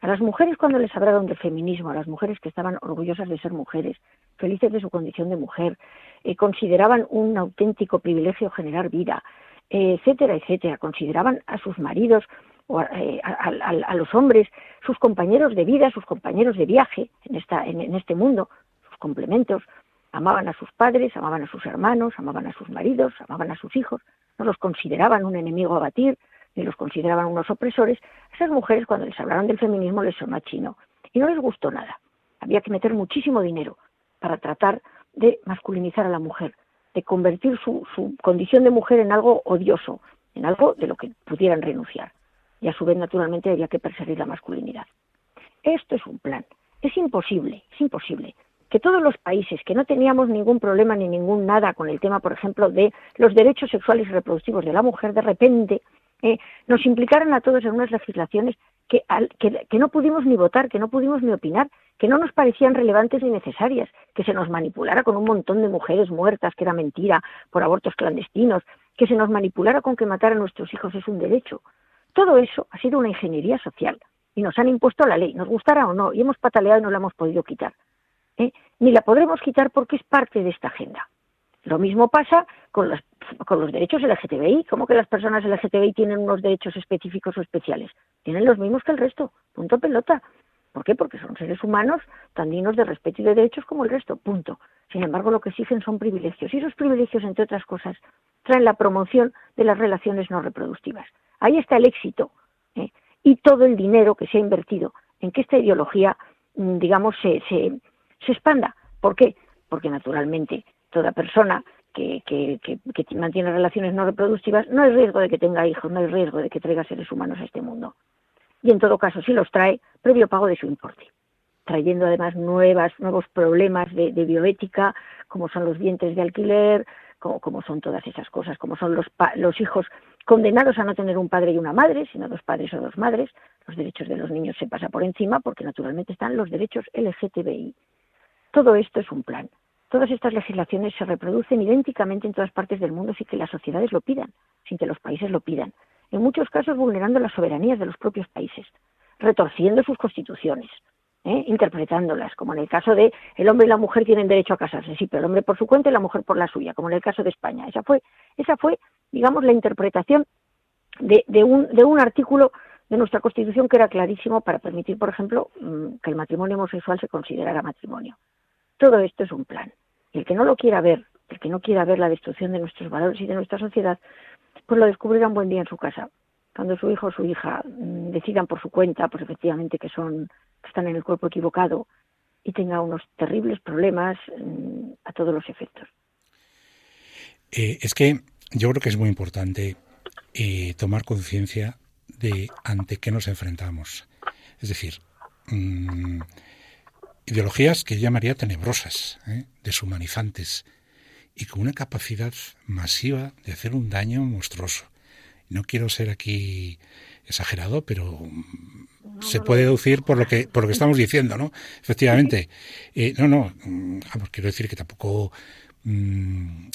A las mujeres cuando les hablaron del feminismo, a las mujeres que estaban orgullosas de ser mujeres, felices de su condición de mujer, eh, consideraban un auténtico privilegio generar vida, eh, etcétera, etcétera, consideraban a sus maridos o a, eh, los hombres sus compañeros de vida, sus compañeros de viaje en, esta, en este mundo, sus complementos, amaban a sus padres, amaban a sus hermanos, amaban a sus maridos, amaban a sus hijos, no los consideraban un enemigo a batir, ni los consideraban unos opresores. esas mujeres, cuando les hablaron del feminismo, les sonó a chino y no les gustó nada. Había que meter muchísimo dinero para tratar de masculinizar a la mujer, de convertir su, su condición de mujer en algo odioso, en algo de lo que pudieran renunciar. Y a su vez, naturalmente, había que perseguir la masculinidad. Esto es un plan. Es imposible, es imposible que todos los países que no teníamos ningún problema ni ningún nada con el tema, por ejemplo, de los derechos sexuales y reproductivos de la mujer, de repente eh, nos implicaran a todos en unas legislaciones que, que, no pudimos ni votar, que no pudimos ni opinar, que no nos parecían relevantes ni necesarias, que se nos manipulara con un montón de mujeres muertas, que era mentira, por abortos clandestinos, que se nos manipulara con que matar a nuestros hijos es un derecho. Todo eso ha sido una ingeniería social y nos han impuesto la ley, nos gustara o no, y hemos pataleado y no la hemos podido quitar. ¿eh? Ni la podremos quitar porque es parte de esta agenda. Lo mismo pasa con los, con los derechos LGTBI. ¿Cómo que las personas LGTBI tienen unos derechos específicos o especiales? Tienen los mismos que el resto. Punto pelota. ¿Por qué? Porque son seres humanos tan dignos de respeto y de derechos como el resto. Punto. Sin embargo, lo que exigen son privilegios. Y esos privilegios, entre otras cosas, traen la promoción de las relaciones no reproductivas. Ahí está el éxito ¿eh? y todo el dinero que se ha invertido en que esta ideología, mm, digamos, se, se, se expanda. ¿Por qué? Porque naturalmente toda persona que, mantiene relaciones no reproductivas no hay riesgo de que tenga hijos, no hay riesgo de que traiga seres humanos a este mundo. Y en todo caso, si los trae, previo pago de su importe, trayendo además nuevas, nuevos problemas de, bioética, como son los dientes de alquiler, como, como son todas esas cosas, como son los, los hijos condenados a no tener un padre y una madre, sino dos padres o dos madres. Los derechos de los niños se pasa por encima porque naturalmente están los derechos LGTBI. Todo esto es un plan. Todas estas legislaciones se reproducen idénticamente en todas partes del mundo sin que las sociedades lo pidan, sin que los países lo pidan. En muchos casos vulnerando las soberanías de los propios países, retorciendo sus constituciones, ¿eh? interpretándolas, como en el caso de el hombre y la mujer tienen derecho a casarse, sí, pero el hombre por su cuenta y la mujer por la suya, como en el caso de España. Esa fue, esa fue digamos, la interpretación de, de, un, de un artículo de nuestra Constitución que era clarísimo para permitir, por ejemplo, mm, que el matrimonio homosexual se considerara matrimonio. Todo esto es un plan. Y el que no lo quiera ver, el que no quiera ver la destrucción de nuestros valores y de nuestra sociedad, pues lo descubrirá un buen día en su casa. Cuando su hijo o su hija mm, decidan por su cuenta, pues efectivamente que son, que están en el cuerpo equivocado y tenga unos terribles problemas mm, a todos los efectos. Eh, es que yo creo que es muy importante eh, tomar conciencia de ante qué nos enfrentamos. Es decir, mm, ideologías que yo llamaría tenebrosas, ¿eh? deshumanizantes, y con una capacidad masiva de hacer un daño monstruoso. No quiero ser aquí exagerado, pero se puede deducir por lo que por lo que estamos diciendo, ¿no? [LAUGHS] Efectivamente. Eh, no, no, mm, vamos, quiero decir que tampoco mm,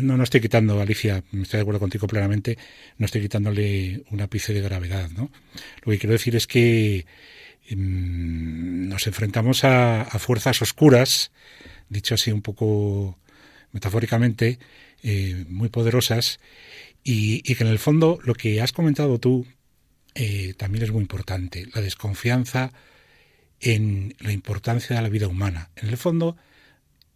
no, no, estoy quitando, Alicia, estoy de acuerdo contigo plenamente, no estoy quitándole un ápice de gravedad, ¿no? Lo que quiero decir es que nos enfrentamos a, fuerzas oscuras, dicho así un poco metafóricamente, eh, muy poderosas, y, que en el fondo lo que has comentado tú eh, también es muy importante, la desconfianza en la importancia de la vida humana. En el fondo,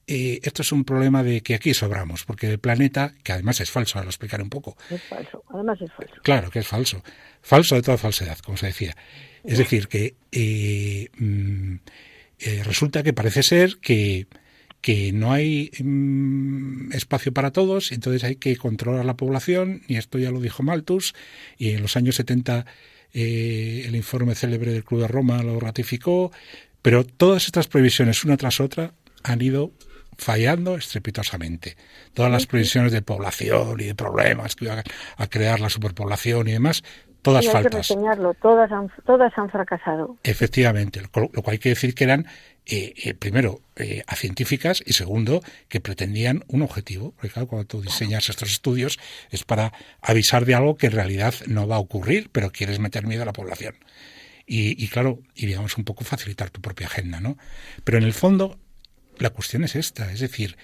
eh, esto es un problema de que aquí sobramos, porque el planeta, que además es falso, ahora lo explicaré un poco. Es falso, además es falso. Claro que es falso. Falso de toda falsedad, como se decía. Es decir, que eh, mm, eh, resulta que parece ser que, que no hay mm, espacio para todos, entonces hay que controlar la población, y esto ya lo dijo Malthus, y en los años 70 eh, el informe célebre del Club de Roma lo ratificó, pero todas estas previsiones, una tras otra, han ido fallando estrepitosamente. Todas las previsiones de población y de problemas que iban a crear la superpoblación y demás, todas faltas. todas han, todas han fracasado. Efectivamente, lo, cual hay que decir que eran, eh, eh, primero, eh, a científicas y segundo, que pretendían un objetivo. Porque claro, cuando tú diseñas estos estudios es para avisar de algo que en realidad no va a ocurrir, pero quieres meter miedo a la población. Y, y claro, y digamos un poco facilitar tu propia agenda, ¿no? Pero en el fondo, la cuestión es esta, es decir,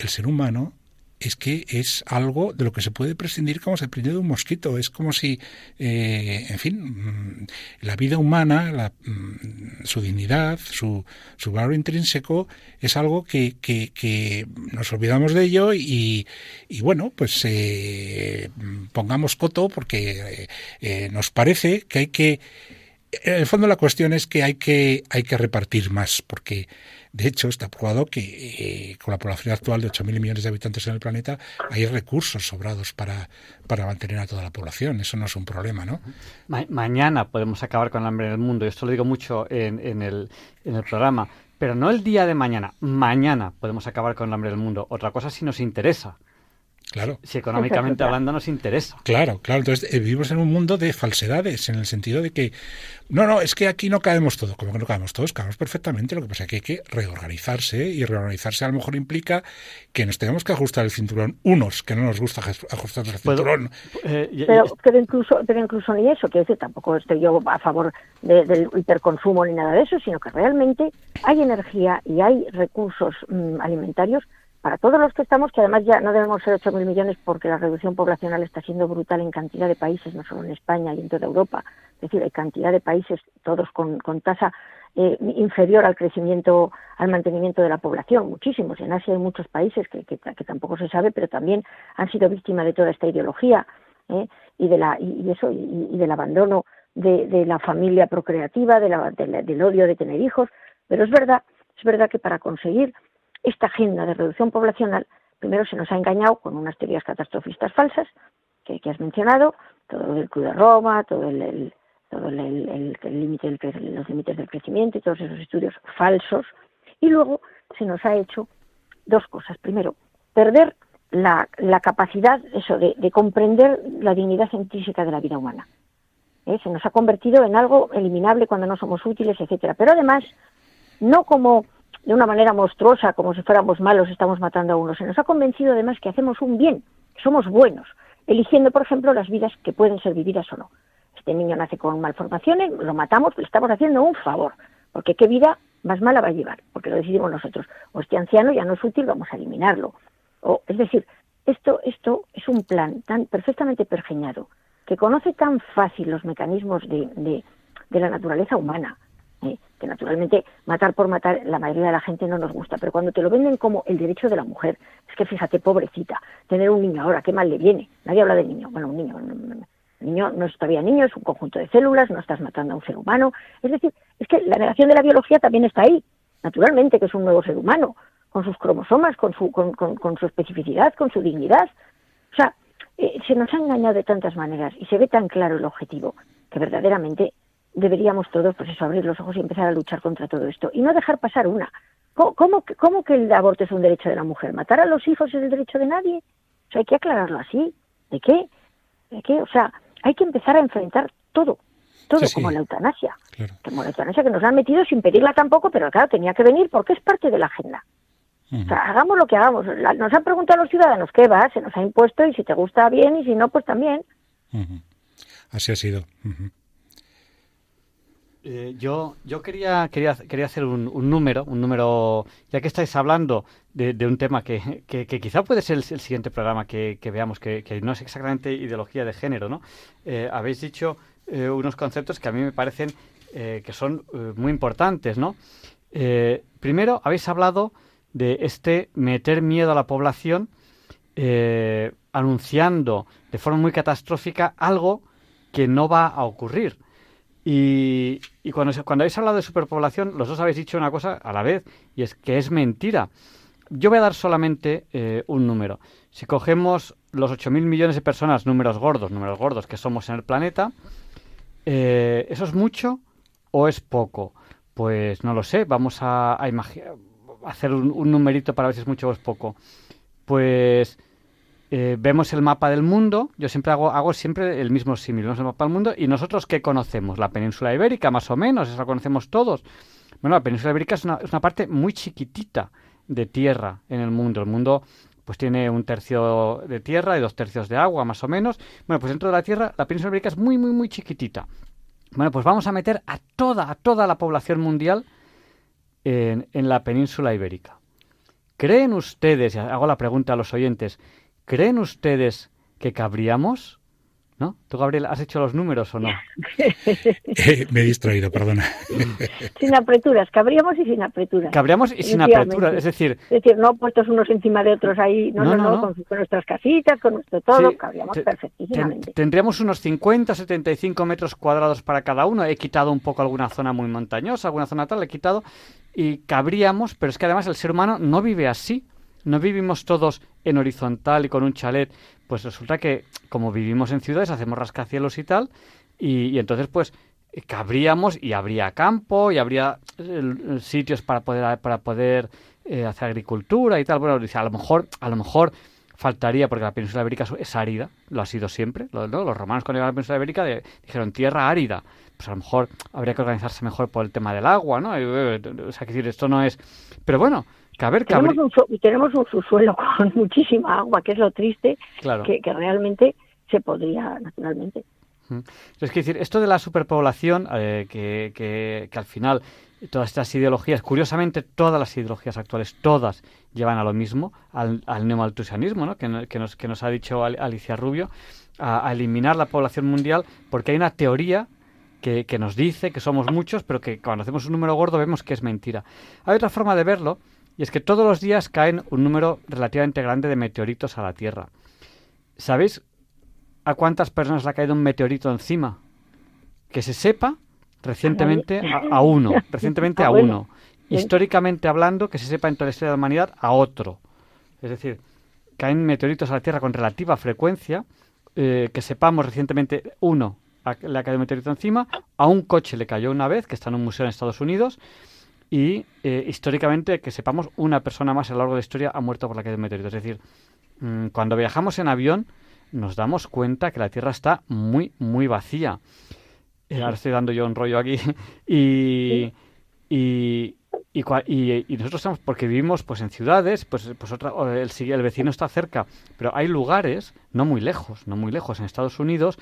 el ser humano es que es algo de lo que se puede prescindir como se prescinde de un mosquito. Es como si, eh, en fin, mm, la vida humana, la, mm, su dignidad, su, su, valor intrínseco, es algo que, que, nos olvidamos de ello y, y bueno, pues eh, pongamos coto porque eh, nos parece que hay que en el fondo la cuestión es que hay que hay que repartir más porque de hecho, está probado que eh, con la población actual de 8.000 millones de habitantes en el planeta hay recursos sobrados para, para mantener a toda la población. Eso no es un problema, ¿no? mañana podemos acabar con el hambre en el mundo. Y esto lo digo mucho en, en, el, en el programa. Pero no el día de mañana. Mañana podemos acabar con el hambre del mundo. Otra cosa si nos interesa. Claro. Si económicamente hablando nos interesa. Claro, claro. Entonces eh, vivimos en un mundo de falsedades, en el sentido de que, no, no, es que aquí no caemos todos. Como que no caemos todos? Caemos perfectamente. Lo que pasa es que hay que reorganizarse y reorganizarse a lo mejor implica que nos tenemos que ajustar el cinturón. Unos que no nos gusta ajustar el cinturón. Eh, pero, pero, incluso, pero incluso ni eso, que decir, tampoco estoy yo a favor del hiperconsumo ni nada de eso, sino que realmente hay energía y hay recursos mm, alimentarios para todos los que estamos, que además ya no debemos ser 8.000 millones porque la reducción poblacional está siendo brutal en cantidad de países, no solo en España y en toda Europa. Es decir, hay cantidad de países, todos con, tasa eh, inferior al crecimiento, al mantenimiento de la población, muchísimos. En Asia hay muchos países que, tampoco se sabe, pero también han sido víctimas de toda esta ideología ¿eh? y, de la, y, eso, y, del abandono de, la familia procreativa, del odio de tener hijos. Pero es verdad, es verdad que para conseguir esta agenda de reducción poblacional, primero se nos ha engañado con unas teorías catastrofistas falsas que, has mencionado, todo el Club de Roma, todo el, todo el, límite los límites del crecimiento y todos esos estudios falsos. Y luego se nos ha hecho dos cosas. Primero, perder la, capacidad eso de, comprender la dignidad intrínseca de la vida humana. ¿Eh? Se nos ha convertido en algo eliminable cuando no somos útiles, etcétera. Pero además, no como de una manera monstruosa, como si fuéramos malos, estamos matando a uno. Se nos ha convencido además que hacemos un bien, que somos buenos, eligiendo, por ejemplo, las vidas que pueden ser vividas o no. Este niño nace con malformaciones, lo matamos, le estamos haciendo un favor, porque qué vida más mala va a llevar, porque lo decidimos nosotros. O este anciano ya no es útil, vamos a eliminarlo. O, es decir, esto, esto es un plan tan perfectamente pergeñado, que conoce tan fácil los mecanismos de la naturaleza humana, ¿eh? que naturalmente matar por matar la mayoría de la gente no nos gusta, pero cuando te lo venden como el derecho de la mujer, es que fíjate, pobrecita, tener un niño ahora, qué mal le viene. Nadie habla de niño, bueno, un niño, un niño no es todavía niño, es un conjunto de células, no estás matando a un ser humano. Es decir, es que la negación de la biología también está ahí, naturalmente que es un nuevo ser humano, con sus cromosomas, con su, con, con, su especificidad, con su dignidad. O sea, eh, se nos ha engañado de tantas maneras y se ve tan claro el objetivo que verdaderamente deberíamos todos, pues eso, abrir los ojos y empezar a luchar contra todo esto y no dejar pasar una. ¿Cómo, cómo, que el aborto es un derecho de la mujer? ¿Matar a los hijos es el derecho de nadie? O sea, hay que aclararlo así. ¿De qué? ¿De qué? O sea, hay que empezar a enfrentar todo, todo como la eutanasia. Como la eutanasia que nos han metido sin pedirla tampoco, pero claro, tenía que venir porque es parte de la agenda. O sea, hagamos lo que hagamos. nos han preguntado a los ciudadanos qué va, se nos ha impuesto y si te gusta bien y si no, pues también. Así ha sido. Eh, yo, yo quería, quería, quería hacer un, número, un número, ya que estáis hablando de, un tema que, que, quizá puede ser el, siguiente programa que, veamos, que, no es exactamente ideología de género, ¿no? Eh, habéis dicho eh, unos conceptos que a mí me parecen que son muy importantes, ¿no? primero, habéis hablado de este meter miedo a la población anunciando de forma muy catastrófica algo que no va a ocurrir. Y, cuando, cuando habéis hablado de superpoblación, los dos habéis dicho una cosa a la vez, y es que es mentira. Yo voy a dar solamente eh, un número. Si cogemos los 8.000 millones de personas, números gordos, números gordos que somos en el planeta, eh, ¿eso es mucho o es poco? Pues no lo sé, vamos a, hacer un, un, numerito para ver si es mucho o es poco. Pues eh, vemos el mapa del mundo, yo siempre hago, hago siempre el mismo símil, vemos el mapa del mundo y nosotros qué conocemos, la península ibérica más o menos, eso la conocemos todos. Bueno, la península ibérica es una, es una parte muy chiquitita de tierra en el mundo. El mundo pues tiene un tercio de tierra y dos tercios de agua más o menos. Bueno, pues dentro de la tierra la península ibérica es muy, muy, muy chiquitita. Bueno, pues vamos a meter a toda, a toda la población mundial en, en la península ibérica. ¿creen ustedes, hago la pregunta a los oyentes, ¿creen ustedes que cabríamos? ¿No? ¿Tú, Gabriel, has hecho los números o no? [LAUGHS] Eh, me he distraído, perdona. [LAUGHS] sin apreturas, cabríamos y sin apreturas. Cabríamos y sin apreturas, es decir... Es decir, no puestos unos encima de otros ahí, no, no, no, Con, nuestras casitas, con nuestro todo, cabríamos perfectísimamente. tendríamos unos 50, 75 metros cuadrados para cada uno. He quitado un poco alguna zona muy montañosa, alguna zona tal, he quitado y cabríamos, pero es que además el ser humano no vive así. No vivimos todos en horizontal y con un chalet pues resulta que como vivimos en ciudades hacemos rascacielos y tal, y, entonces pues cabríamos y habría campo y habría sitios para poder para poder eh, hacer agricultura y tal. Bueno, dice, a lo mejor a lo mejor faltaría porque la península ibérica es árida, lo ha sido siempre. Los romanos cuando llegaron a la península ibérica dijeron tierra árida. Pues a lo mejor habría que organizarse mejor por el tema del agua, ¿no? Eh, o sea, que decir, esto no es... Pero bueno, tenemos, un, tenemos un subsuelo [LAUGHS] con muchísima agua, que es lo triste, que, realmente se podría naturalmente. Es que decir, esto de la superpoblación, eh, que, que, al final todas estas ideologías, curiosamente todas las ideologías actuales, todas llevan a lo mismo, al, al neomaltusianismo, ¿no? que, nos, que nos ha dicho Alicia Rubio, a, eliminar la población mundial, porque hay una teoría que, que, nos dice que somos muchos, pero que cuando hacemos un número gordo vemos que es mentira. Hay otra forma de verlo, y es que todos los días caen un número relativamente grande de meteoritos a la Tierra. ¿Sabéis a cuántas personas le ha caído un meteorito encima? Que se sepa, recientemente a, uno, recientemente [LAUGHS] a uno. Históricamente hablando, que se sepa en toda la historia de la humanidad, a otro. Es decir, caen meteoritos a la Tierra con relativa frecuencia, eh, que sepamos recientemente uno le ha caído un meteorito encima, a un coche le cayó una vez, que está en un museo en Estados Unidos, y eh, históricamente, que sepamos, una persona más a lo largo de la historia ha muerto por la caída de meteorito. Es decir, mm, cuando viajamos en avión nos damos cuenta que la Tierra está muy, muy vacía. Eh, ahora estoy dando yo un rollo aquí. [LAUGHS] y, y, y, nosotros estamos, porque vivimos pues en ciudades, pues, pues otra, el, el vecino está cerca, pero hay lugares, no muy lejos, no muy lejos, en Estados Unidos,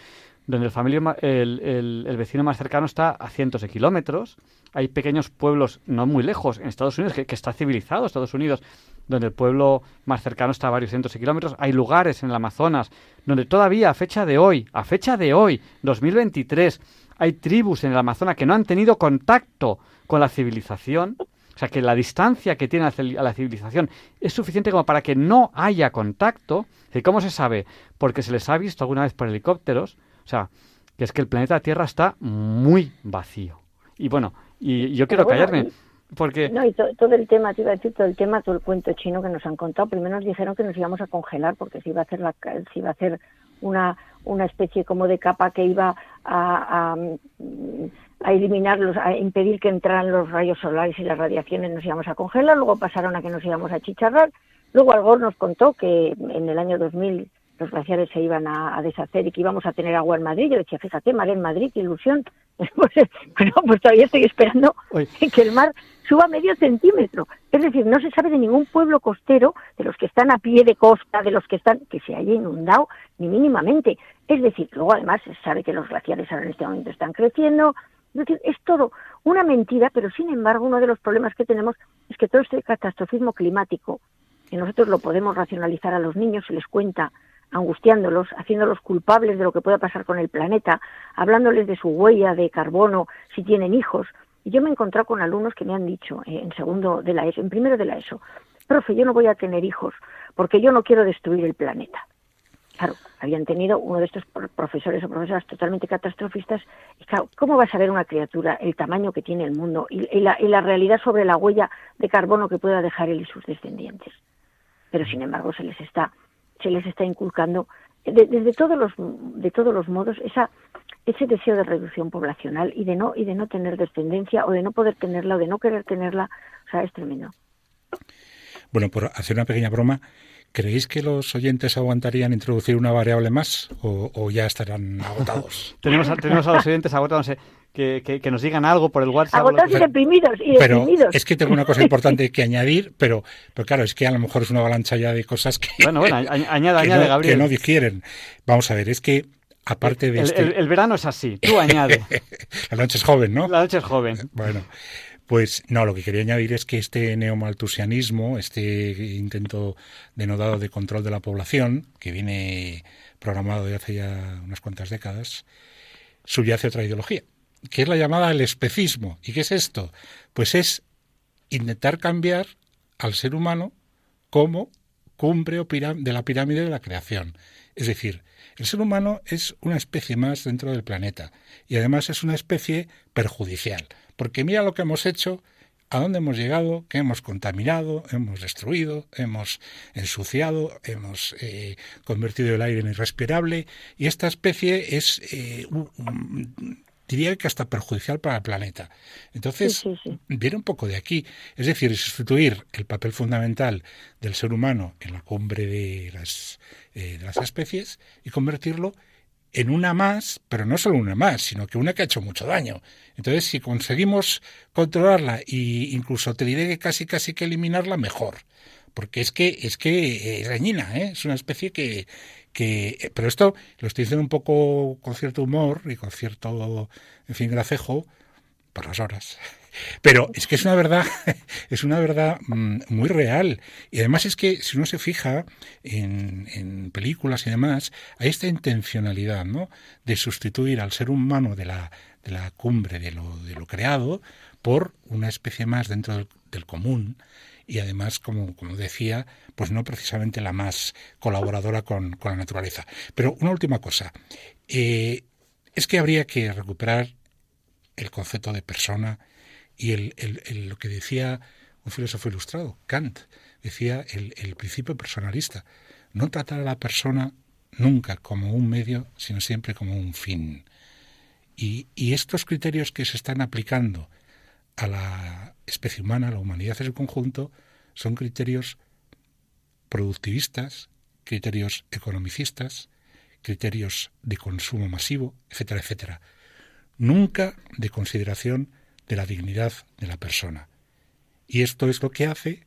donde el, familia, el, el, vecino más cercano está a cientos de kilómetros. Hay pequeños pueblos no muy lejos en Estados Unidos, que, está civilizado Estados Unidos, donde el pueblo más cercano está a varios cientos de kilómetros. Hay lugares en el Amazonas donde todavía a fecha de hoy, a fecha de hoy, 2023, hay tribus en el Amazonas que no han tenido contacto con la civilización. O sea, que la distancia que tiene a la civilización es suficiente como para que no haya contacto. ¿Y cómo se sabe? Porque se les ha visto alguna vez por helicópteros o sea, que es que el planeta Tierra está muy vacío. Y bueno, y yo quiero callarme. Porque... No, y todo el tema, te iba a decir, todo el tema, todo el cuento chino que nos han contado, primero nos dijeron que nos íbamos a congelar porque se iba a hacer, la, se iba a hacer una, una especie como de capa que iba a, a, a eliminarlos, a impedir que entraran los rayos solares y las radiaciones, nos íbamos a congelar, luego pasaron a que nos íbamos a chicharrar, luego Algor nos contó que en el año 2000 los glaciares se iban a, deshacer y que íbamos a tener agua en Madrid. Yo decía, fíjate, mar en Madrid, qué ilusión. [LAUGHS] Pues, bueno, pues todavía estoy esperando [LAUGHS] que el mar suba medio centímetro. Es decir, no se sabe de ningún pueblo costero, de los que están a pie de costa, de los que están, que se haya inundado, ni mínimamente. Es decir, luego además se sabe que los glaciares ahora en este momento están creciendo. Es decir, es todo una mentira, pero sin embargo uno de los problemas que tenemos es que todo este catastrofismo climático, que nosotros lo podemos racionalizar a los niños, se les cuenta angustiándolos, haciéndolos culpables de lo que pueda pasar con el planeta, hablándoles de su huella de carbono si tienen hijos. Y yo me he encontrado con alumnos que me han dicho eh, en segundo de la ESO, en primero de la ESO, profe, yo no voy a tener hijos porque yo no quiero destruir el planeta. Claro, habían tenido uno de estos profesores o profesoras totalmente catastrofistas. Y claro, ¿cómo va a saber una criatura el tamaño que tiene el mundo y, la, y la realidad sobre la huella de carbono que pueda dejar él y sus descendientes? Pero sin embargo se les está se les está inculcando desde todos los de todos los modos esa ese deseo de reducción poblacional y de no y de no tener descendencia o de no poder tenerla o de no querer tenerla o sea es tremendo. Bueno por hacer una pequeña broma ¿Creéis que los oyentes aguantarían introducir una variable más o, ya estarán agotados? [LAUGHS] tenemos, a, tenemos a los oyentes agotados. Que, que, nos digan algo por el WhatsApp. Agotados y deprimidos. Y pero es que tengo una cosa [LAUGHS] importante que añadir, pero, pero claro, es que a lo mejor es una avalancha ya de cosas que, bueno, bueno, añade, [LAUGHS] añade, Gabriel. que no digieren. Vamos a ver, es que aparte de el, este... el, verano es así, tú añade. la noche es joven, ¿no? La noche es joven. Bueno, Pues no, lo que quería añadir es que este neomaltusianismo, este intento denodado de control de la población, que viene programado de hace ya unas cuantas décadas, subyace otra ideología, que es la llamada el especismo. ¿Y qué es esto? Pues es intentar cambiar al ser humano como cumbre de la pirámide de la creación. Es decir, el ser humano es una especie más dentro del planeta y además es una especie perjudicial, porque mira lo que hemos hecho, a dónde hemos llegado, que hemos contaminado, hemos destruido, hemos ensuciado, hemos eh, convertido el aire en irrespirable y esta especie es eh, diría que hasta perjudicial para el planeta. Entonces, viene un poco de aquí. Es decir, sustituir el papel fundamental del ser humano en la cumbre de las, eh, de las especies y convertirlo en una más, pero no solo una más, sino que una que ha hecho mucho daño. Entonces, si conseguimos controlarla e incluso te diré que casi casi que eliminarla, mejor. Porque es que es que es dañina, ¿eh? es una especie que, que, eh, pero esto lo estoy diciendo un poco con cierto humor y con cierto, en fin, gracejo por las horas. Pero es que es una verdad, [LAUGHS] es una verdad mm, muy real. Y además es que si uno se fija en, en, películas y demás, hay esta intencionalidad, ¿no? De sustituir al ser humano de la, de la cumbre de lo, de lo creado por una especie más dentro del, común y además, como, como decía, pues no precisamente la más colaboradora con, la naturaleza. Pero una última cosa, eh, es que habría que recuperar el concepto de persona y el, lo que decía un filósofo ilustrado, Kant, decía el, principio personalista, no tratar a la persona nunca como un medio, sino siempre como un fin. Y, y, estos criterios que se están aplicando a la especie humana, a la humanidad en su conjunto, son criterios productivistas, criterios economicistas, criterios de consumo masivo, etcétera, etcétera. Nunca de consideración de la dignidad de la persona. Y esto es lo que hace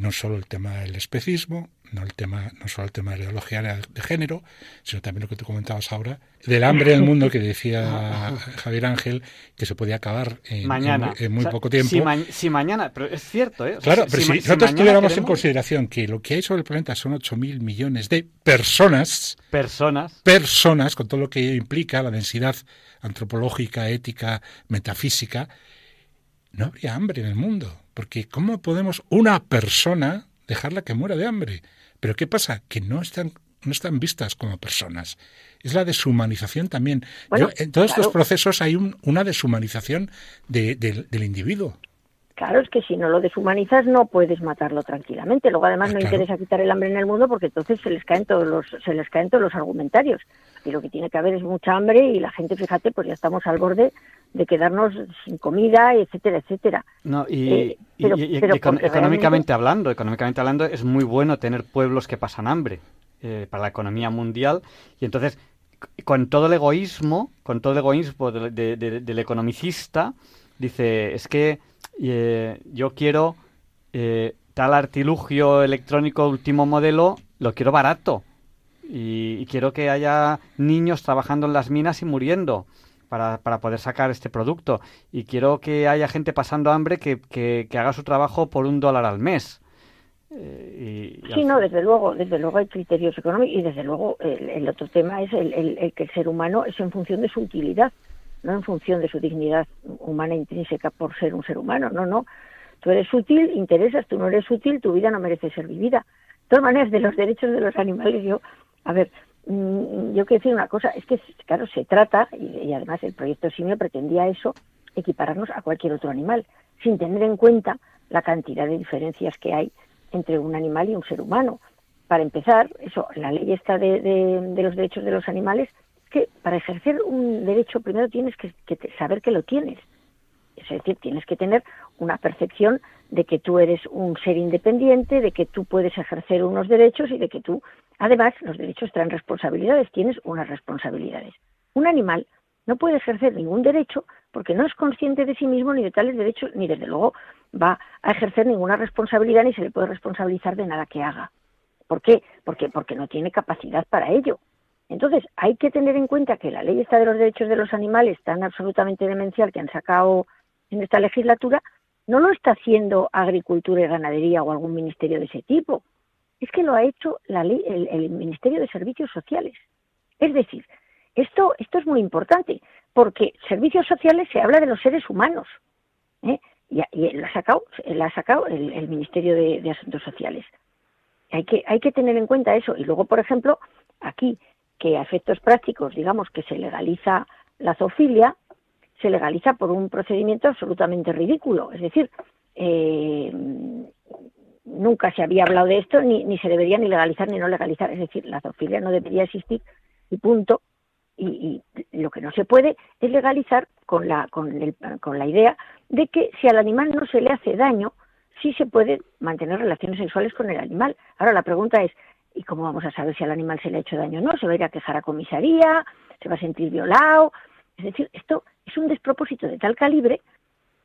no solo el tema del especismo, no el tema, no solo el tema de la ideología de género, sino también lo que tú comentabas ahora, del hambre en el mundo que decía [LAUGHS] Javier Ángel, que se podía acabar en, mañana. en, muy poco tiempo. Si, mañana, pero es cierto, ¿eh? claro, pero si, nosotros tuviéramos en consideración que lo que hay sobre el planeta son 8.000 millones de personas, personas, personas, con todo lo que implica la densidad antropológica, ética, metafísica, no habría hambre en el mundo. Porque ¿cómo podemos una persona dejarla que muera de hambre? Pero ¿qué pasa? Que no están, no están vistas como personas. Es la deshumanización también. en todos estos procesos hay una deshumanización del individuo. Claro, es que si no lo deshumanizas no puedes matarlo tranquilamente. Luego además no interesa quitar el hambre en el mundo porque entonces se les caen todos los se les caen todos los argumentarios. Y lo que tiene que haber es mucha hambre y la gente, fíjate, pues ya estamos al borde de quedarnos sin comida, etcétera, etcétera. No, y, eh, económicamente hablando, económicamente hablando, es muy bueno tener pueblos que pasan hambre eh, para la economía mundial y entonces con todo el egoísmo, con todo el egoísmo del economicista, dice es que eh, yo quiero tal artilugio electrónico último modelo, lo quiero barato y quiero que haya niños trabajando en las minas y muriendo para, para poder sacar este producto. Y quiero que haya gente pasando hambre que, que, haga su trabajo por un dólar al mes. Eh, sí, no, desde luego, desde luego hay criterios económicos y desde luego el, otro tema es el, el, que el ser humano es en función de su utilidad, no en función de su dignidad humana intrínseca por ser un ser humano, no, no. Tú eres útil, interesas, tú no eres útil, tu vida no merece ser vivida. De todas maneras, de los derechos de los animales, yo, a ver, Mm, yo quiero decir una cosa, es que, claro, se trata, y, además el proyecto Simio pretendía eso, equipararnos a cualquier otro animal, sin tener en cuenta la cantidad de diferencias que hay entre un animal y un ser humano. Para empezar, eso, la ley está de, de, los derechos de los animales, es que para ejercer un derecho primero tienes que saber que lo tienes. Es decir, tienes que tener una percepción de que tú eres un ser independiente, de que tú puedes ejercer unos derechos y de que tú, además, los derechos traen responsabilidades, tienes unas responsabilidades. Un animal no puede ejercer ningún derecho porque no es consciente de sí mismo ni de tales derechos, ni desde luego va a ejercer ninguna responsabilidad ni se le puede responsabilizar de nada que haga. ¿Por qué? Porque, porque no tiene capacidad para ello. Entonces, hay que tener en cuenta que la ley está de los derechos de los animales tan absolutamente demencial que han sacado en esta legislatura no lo está haciendo Agricultura y Ganadería o algún ministerio de ese tipo. Es que lo ha hecho la ley, el, Ministerio de Servicios Sociales. Es decir, esto, esto es muy importante, porque servicios sociales se habla de los seres humanos. ¿eh? Y, lo ha sacado, ha sacado el, Ministerio de, de, Asuntos Sociales. Hay que, hay que tener en cuenta eso. Y luego, por ejemplo, aquí, que a efectos prácticos, digamos que se legaliza la zoofilia, se legaliza por un procedimiento absolutamente ridículo. Es decir, eh, nunca se había hablado de esto, ni, ni se debería ni legalizar ni no legalizar. Es decir, la zoofilia no debería existir y punto. Y, lo que no se puede es legalizar con la, con, el, con la idea de que si al animal no se le hace daño, sí se puede mantener relaciones sexuales con el animal. Ahora la pregunta es, ¿y cómo vamos a saber si al animal se le ha hecho daño o no? ¿Se va a ir a quejar a comisaría? ¿Se va a sentir violado? Es decir, esto es un despropósito de tal calibre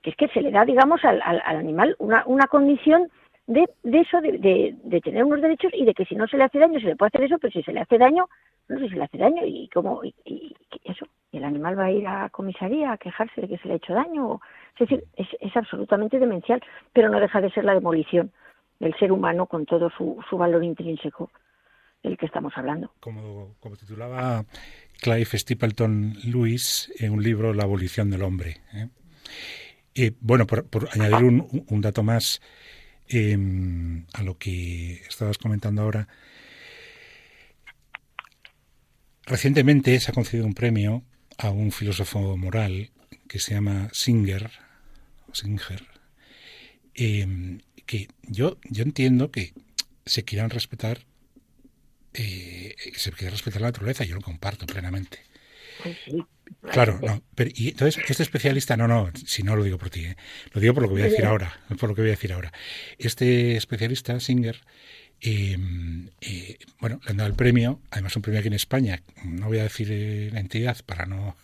que es que se le da, digamos, al, al, animal una, una condición de, de eso, de, de, tener unos derechos y de que si no se le hace daño se le puede hacer eso, pero si se le hace daño, no sé si se le hace daño y cómo, y, eso, y el animal va a ir a comisaría a quejarse de que se le ha hecho daño. Es decir, es, es absolutamente demencial, pero no deja de ser la demolición del ser humano con todo su, su valor intrínseco del que estamos hablando. Como, titulaba Clive Stapleton Lewis en un libro La abolición del hombre. ¿eh? Bueno, por, añadir un, dato más em, a lo que estabas comentando ahora, recientemente se ha concedido un premio a un filósofo moral que se llama Singer, Singer em, que yo, yo entiendo que se quieran respetar eh, se quiere respetar la naturaleza, yo lo comparto plenamente. Claro, no, pero y entonces este especialista, no, no, si no lo digo por ti, ¿eh? lo digo por lo que voy a decir ahora, por lo que voy a decir ahora. Este especialista, Singer, em, eh, bueno, le han dado el premio, además un premio aquí en España, no voy a decir la entidad para no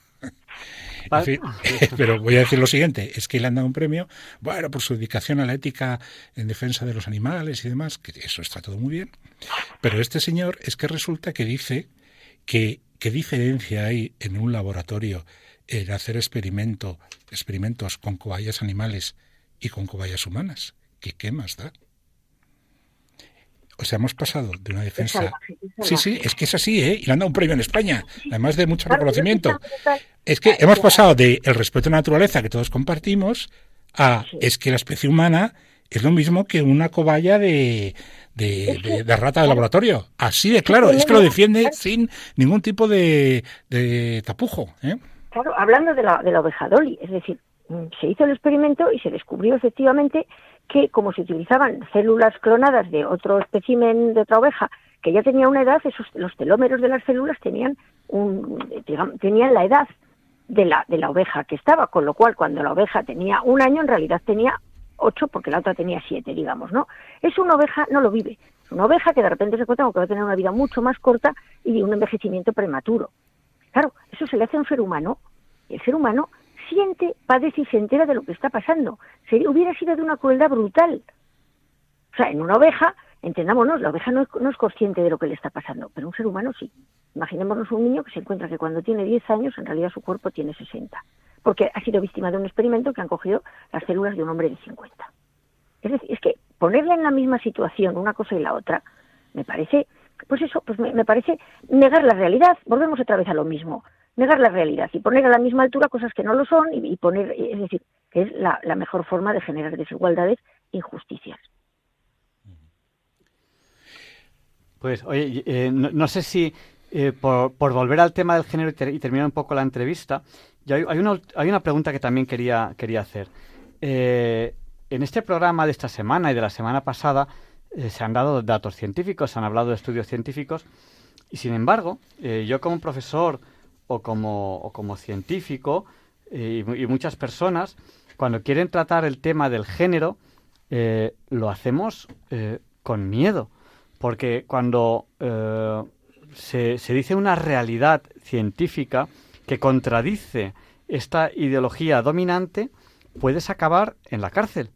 [LAUGHS] pero voy a decir lo siguiente, es que le han dado un premio, bueno, por su dedicación a la ética en defensa de los animales y demás, que eso está todo muy bien, pero este señor es que resulta que dice que qué diferencia hay en un laboratorio en hacer experimento, experimentos con cobayas animales y con cobayas humanas, que qué más da. O sea, hemos pasado de una defensa. Sí, sí, es que es así, ¿eh? Y le han dado un premio en España, además de mucho reconocimiento. Es que hemos pasado de el respeto a la naturaleza que todos compartimos a es que la especie humana es lo mismo que una cobaya de, de, rata de laboratorio. Así de claro, es que lo defiende sin ningún tipo de, de tapujo. ¿eh? Claro, hablando de la, de la oveja Dolly, es decir, mm, se hizo el experimento y se descubrió efectivamente que como se utilizaban células clonadas de otro espécimen de otra oveja que ya tenía una edad, esos, los telómeros de las células tenían, un, tenían la edad de la, de la oveja que estaba, con lo cual cuando la oveja tenía un año, en realidad tenía ocho, porque la otra tenía siete, digamos, ¿no? Es una oveja, no lo vive, es una oveja que de repente se encuentra con que va a tener una vida mucho más corta y un envejecimiento prematuro. Claro, eso se le hace a un ser humano, y el ser humano siente, padece y se entera de lo que está pasando. Se, hubiera sido de una crueldad brutal. O sea, en una oveja, entendámonos, la oveja no es, consciente de lo que le está pasando, pero un ser humano sí. Imaginémonos un niño que se encuentra que cuando tiene 10 años, en realidad su cuerpo tiene 60, porque ha sido víctima de un experimento que han cogido las células de un hombre de 50. Es decir, es que ponerle en la misma situación una cosa y la otra, me parece, pues eso, pues me parece negar la realidad. Volvemos otra vez a lo mismo negar la realidad y poner a la misma altura cosas que no lo son y, poner, es decir, que es la, mejor forma de generar desigualdades e injusticias. Pues, oye, eh, no, sé si eh, por, volver al tema del género y, terminar un poco la entrevista, hay, una, hay una pregunta que también quería, quería hacer. Eh, en este programa de esta semana y de la semana pasada se han dado datos científicos, se han hablado de estudios científicos, y sin embargo, yo como profesor o como, o como científico eh, y, muchas personas, cuando quieren tratar el tema del género, eh, lo hacemos eh, con miedo. Porque cuando se, se, dice una realidad científica que contradice esta ideología dominante, puedes acabar en la cárcel.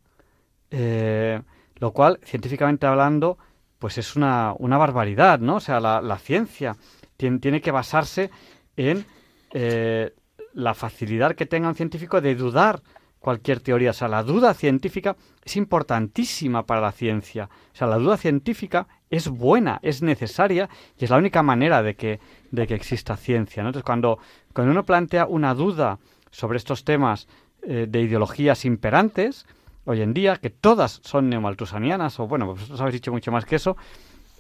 lo cual, científicamente hablando, pues es una, una barbaridad, ¿no? O sea, la, la ciencia tiene, tiene que basarse en eh, la facilidad que tenga un científico de dudar cualquier teoría. O sea, la duda científica es importantísima para la ciencia. O sea, la duda científica es buena, es necesaria y es la única manera de que, de que exista ciencia. Entonces, cuando, cuando uno plantea una duda sobre estos temas eh, de ideologías imperantes, hoy en día, que todas son neomaltusanianas, o bueno, vosotros habéis dicho mucho más que eso,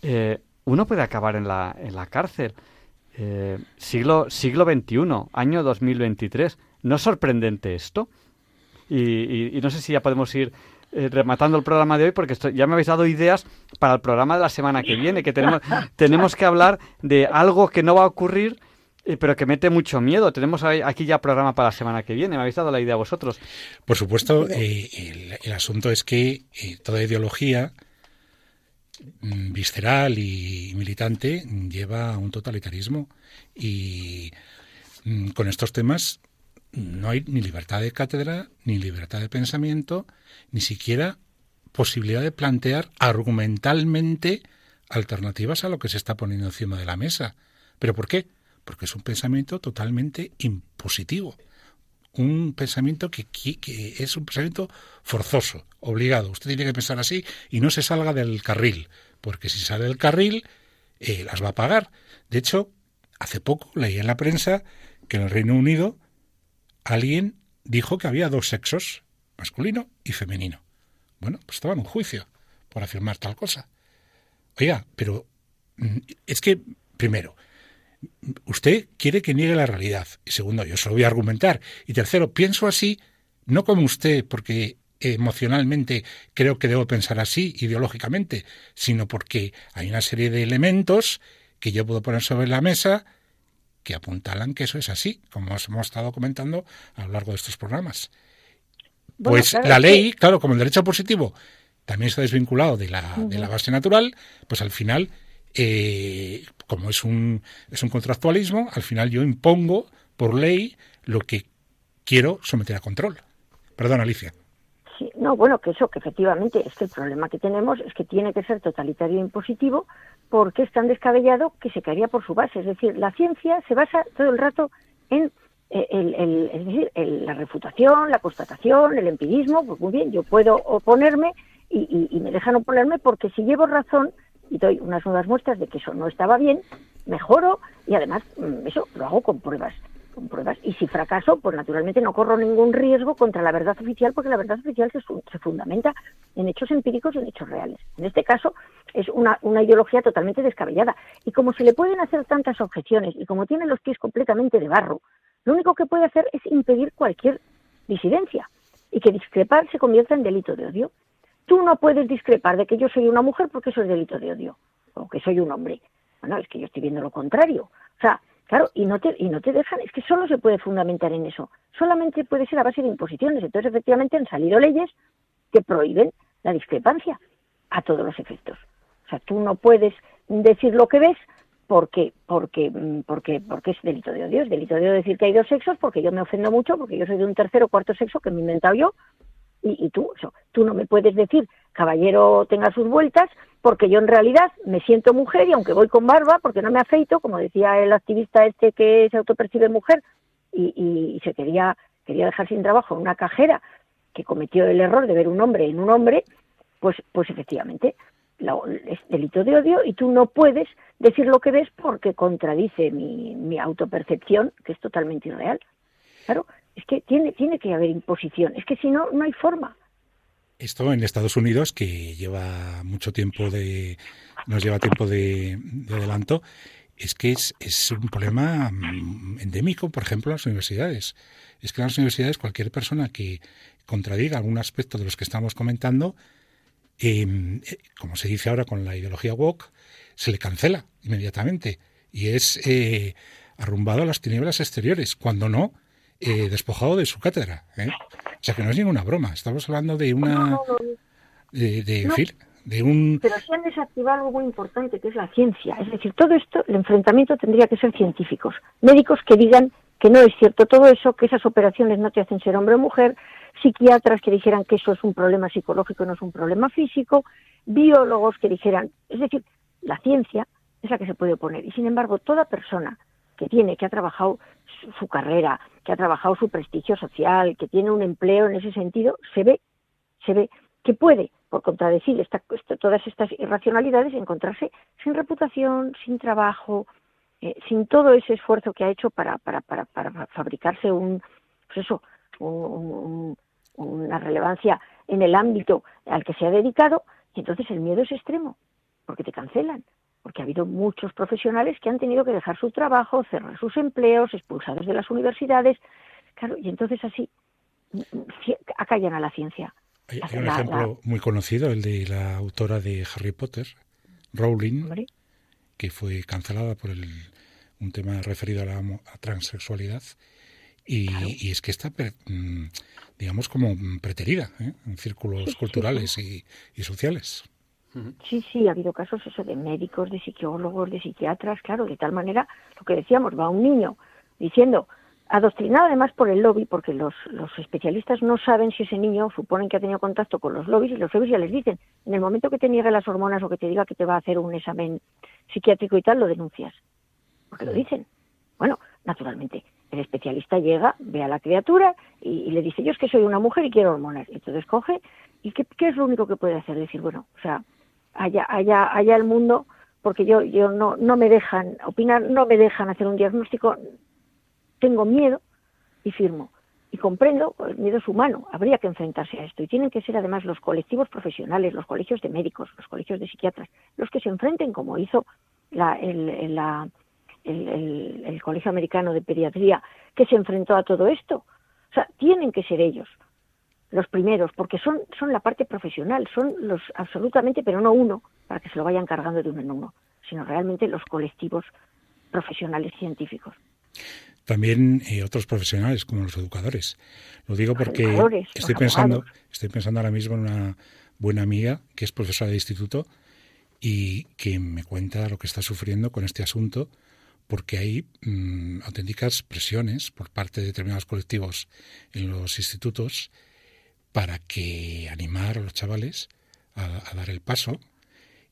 eh, uno puede acabar en la, en la cárcel. Eh, siglo, siglo XXI, año 2023. ¿No es sorprendente esto? Y, no sé si ya podemos ir eh, rematando el programa de hoy porque ya me habéis dado ideas para el programa de la semana que viene, que tenemos, [LAUGHS] tenemos que hablar de algo que no va a ocurrir eh, pero que mete mucho miedo. Tenemos aquí ya programa para la semana que viene. ¿Me habéis dado la idea vosotros? Por supuesto, el, el, asunto es que toda ideología visceral y militante lleva a un totalitarismo y mm, con estos temas no hay ni libertad de cátedra, ni libertad de pensamiento, ni siquiera posibilidad de plantear argumentalmente alternativas a lo que se está poniendo encima de la mesa. ¿Pero por qué? Porque es un pensamiento totalmente impositivo. Un pensamiento que, que, es un pensamiento forzoso, obligado. Usted tiene que pensar así y no se salga del carril porque si sale del carril, eh, las va a pagar. De hecho, hace poco leí en la prensa que en el Reino Unido alguien dijo que había dos sexos, masculino y femenino. Bueno, pues estaba en un juicio por afirmar tal cosa. Oiga, pero mm, es que, primero, usted quiere que niegue la realidad. Y segundo, yo se lo voy a argumentar. Y tercero, pienso así, no como usted, porque emocionalmente creo que debo pensar así, ideológicamente, sino porque hay una serie de elementos que yo puedo poner sobre la mesa que apuntalan que eso es así, como hemos estado comentando a lo largo de estos programas. pues la ley, claro, como el derecho positivo también está desvinculado de la, de la base natural, pues al final, eh, como es un, es un contractualismo, al final yo impongo por ley lo que quiero someter a control. Perdón, Alicia no, bueno, que eso, que efectivamente es que el problema que tenemos es que tiene que ser totalitario e impositivo porque es tan descabellado que se caería por su base. Es decir, la ciencia se basa todo el rato en eh, el, es decir, la refutación, la constatación, el empirismo. Pues muy bien, yo puedo oponerme y, y me dejan oponerme porque si llevo razón y doy unas nuevas muestras de que eso no estaba bien, mejoro y además mm, eso lo hago con pruebas con pruebas. Y si fracaso, pues naturalmente no corro ningún riesgo contra la verdad oficial, porque la verdad oficial se, se fundamenta en hechos empíricos y en hechos reales. En este caso, es una, una ideología totalmente descabellada. Y como se le pueden hacer tantas objeciones y como tiene los pies completamente de barro, lo único que puede hacer es impedir cualquier disidencia y que discrepar se convierta en delito de odio. Tú no puedes discrepar de que yo soy una mujer porque eso es delito de odio, o que soy un hombre. Bueno, es que yo estoy viendo lo contrario. O sea, Claro, y no, te, y no te dejan, es que solo se puede fundamentar en eso. Solamente puede ser a base de imposiciones. Entonces, efectivamente, han salido leyes que prohíben la discrepancia a todos los efectos. O sea, tú no puedes decir lo que ves porque, porque, mm, porque, porque es delito de odio. Es delito de odio decir que hay dos sexos porque yo me ofendo mucho, porque yo soy de un tercer o cuarto sexo que me he inventado yo. Y, y tú, eso, tú no me puedes decir, caballero tenga sus vueltas, porque yo en realidad me siento mujer y aunque voy con barba, porque no me afeito, como decía el activista este que se autopercibe mujer y, se quería, quería dejar sin trabajo una cajera que cometió el error de ver un hombre en un hombre, pues, pues efectivamente es delito de odio y tú no puedes decir lo que ves porque contradice mi, mi autopercepción, que es totalmente irreal. Claro, es que tiene, tiene que haber imposición, es que si no, no hay forma. Esto en Estados Unidos, que lleva mucho tiempo de, nos lleva tiempo de, adelanto, es que es, es, un problema mm, endémico, por ejemplo, en las universidades. Es que en las universidades cualquier persona que contradiga algún aspecto de los que estamos comentando, em, eh, como se dice ahora con la ideología woke, se le cancela inmediatamente y es eh, arrumbado a las tinieblas exteriores, cuando no, eh, despojado de su cátedra. ¿eh? O sea que no es ninguna broma, estamos hablando de una... de, de, un... Pero se han desactivado algo muy importante, que es la ciencia. Es decir, todo esto, el enfrentamiento tendría que ser científicos. Médicos que digan que no es cierto todo eso, que esas operaciones no te hacen ser hombre o mujer, psiquiatras que dijeran que eso es un problema psicológico, no es un problema físico, biólogos que dijeran, es decir, la ciencia es la que se puede oponer. Y sin embargo, toda persona que tiene, que ha trabajado su carrera, que ha trabajado su prestigio social, que tiene un empleo en ese sentido, se ve, se ve que puede, por contradecir esta, todas estas irracionalidades, encontrarse sin reputación, sin trabajo, eh, sin todo ese esfuerzo que ha hecho para, para, para, para fabricarse un, pues eso, una relevancia en el ámbito al que se ha dedicado, y entonces el miedo es extremo, porque te cancelan, porque ha habido muchos profesionales que han tenido que dejar su trabajo, cerrar sus empleos, expulsados de las universidades, claro, y entonces así acallan a la ciencia. Hay, un ejemplo muy conocido, el de la autora de Harry Potter, Rowling, que fue cancelada por el, un tema referido a la transexualidad. Y, es que está, mm, digamos, como preterida ¿eh? en círculos culturales Y, sociales. Sí, sí, ha habido casos eso de médicos, de psicólogos, de psiquiatras, claro, de tal manera, lo que decíamos, va un niño diciendo, adoctrinado además por el lobby, porque los, los especialistas no saben si ese niño suponen que ha tenido contacto con los lobbies y los lobbies ya les dicen, en el momento que te niegue las hormonas o que te diga que te va a hacer un examen psiquiátrico y tal, lo denuncias, porque lo dicen. Bueno, naturalmente, el especialista llega, ve a la criatura y, le dice, yo es que soy una mujer y quiero hormonas. Y entonces coge, ¿y qué, qué, es lo único que puede hacer? Decir, bueno, o sea, allá, allá, allá el mundo, porque yo, yo no, no me dejan opinar, no me dejan hacer un diagnóstico, tengo miedo y firmo. Y comprendo, el miedo es humano, habría que enfrentarse a esto. Y tienen que ser además los colectivos profesionales, los colegios de médicos, los colegios de psiquiatras, los que se enfrenten, como hizo la, el, la, el, el, Colegio Americano de Pediatría, que se enfrentó a todo esto. O sea, tienen que ser ellos los primeros, porque son, son la parte profesional, son los absolutamente, pero no uno, para que se lo vayan cargando de uno en uno, sino realmente los colectivos profesionales científicos. También eh, otros profesionales como los educadores. Lo digo porque estoy pensando, estoy pensando ahora mismo en una buena amiga que es profesora de instituto y que me cuenta lo que está sufriendo con este asunto porque hay mm, auténticas presiones por parte de determinados colectivos en los institutos para que animar a los chavales a, dar el paso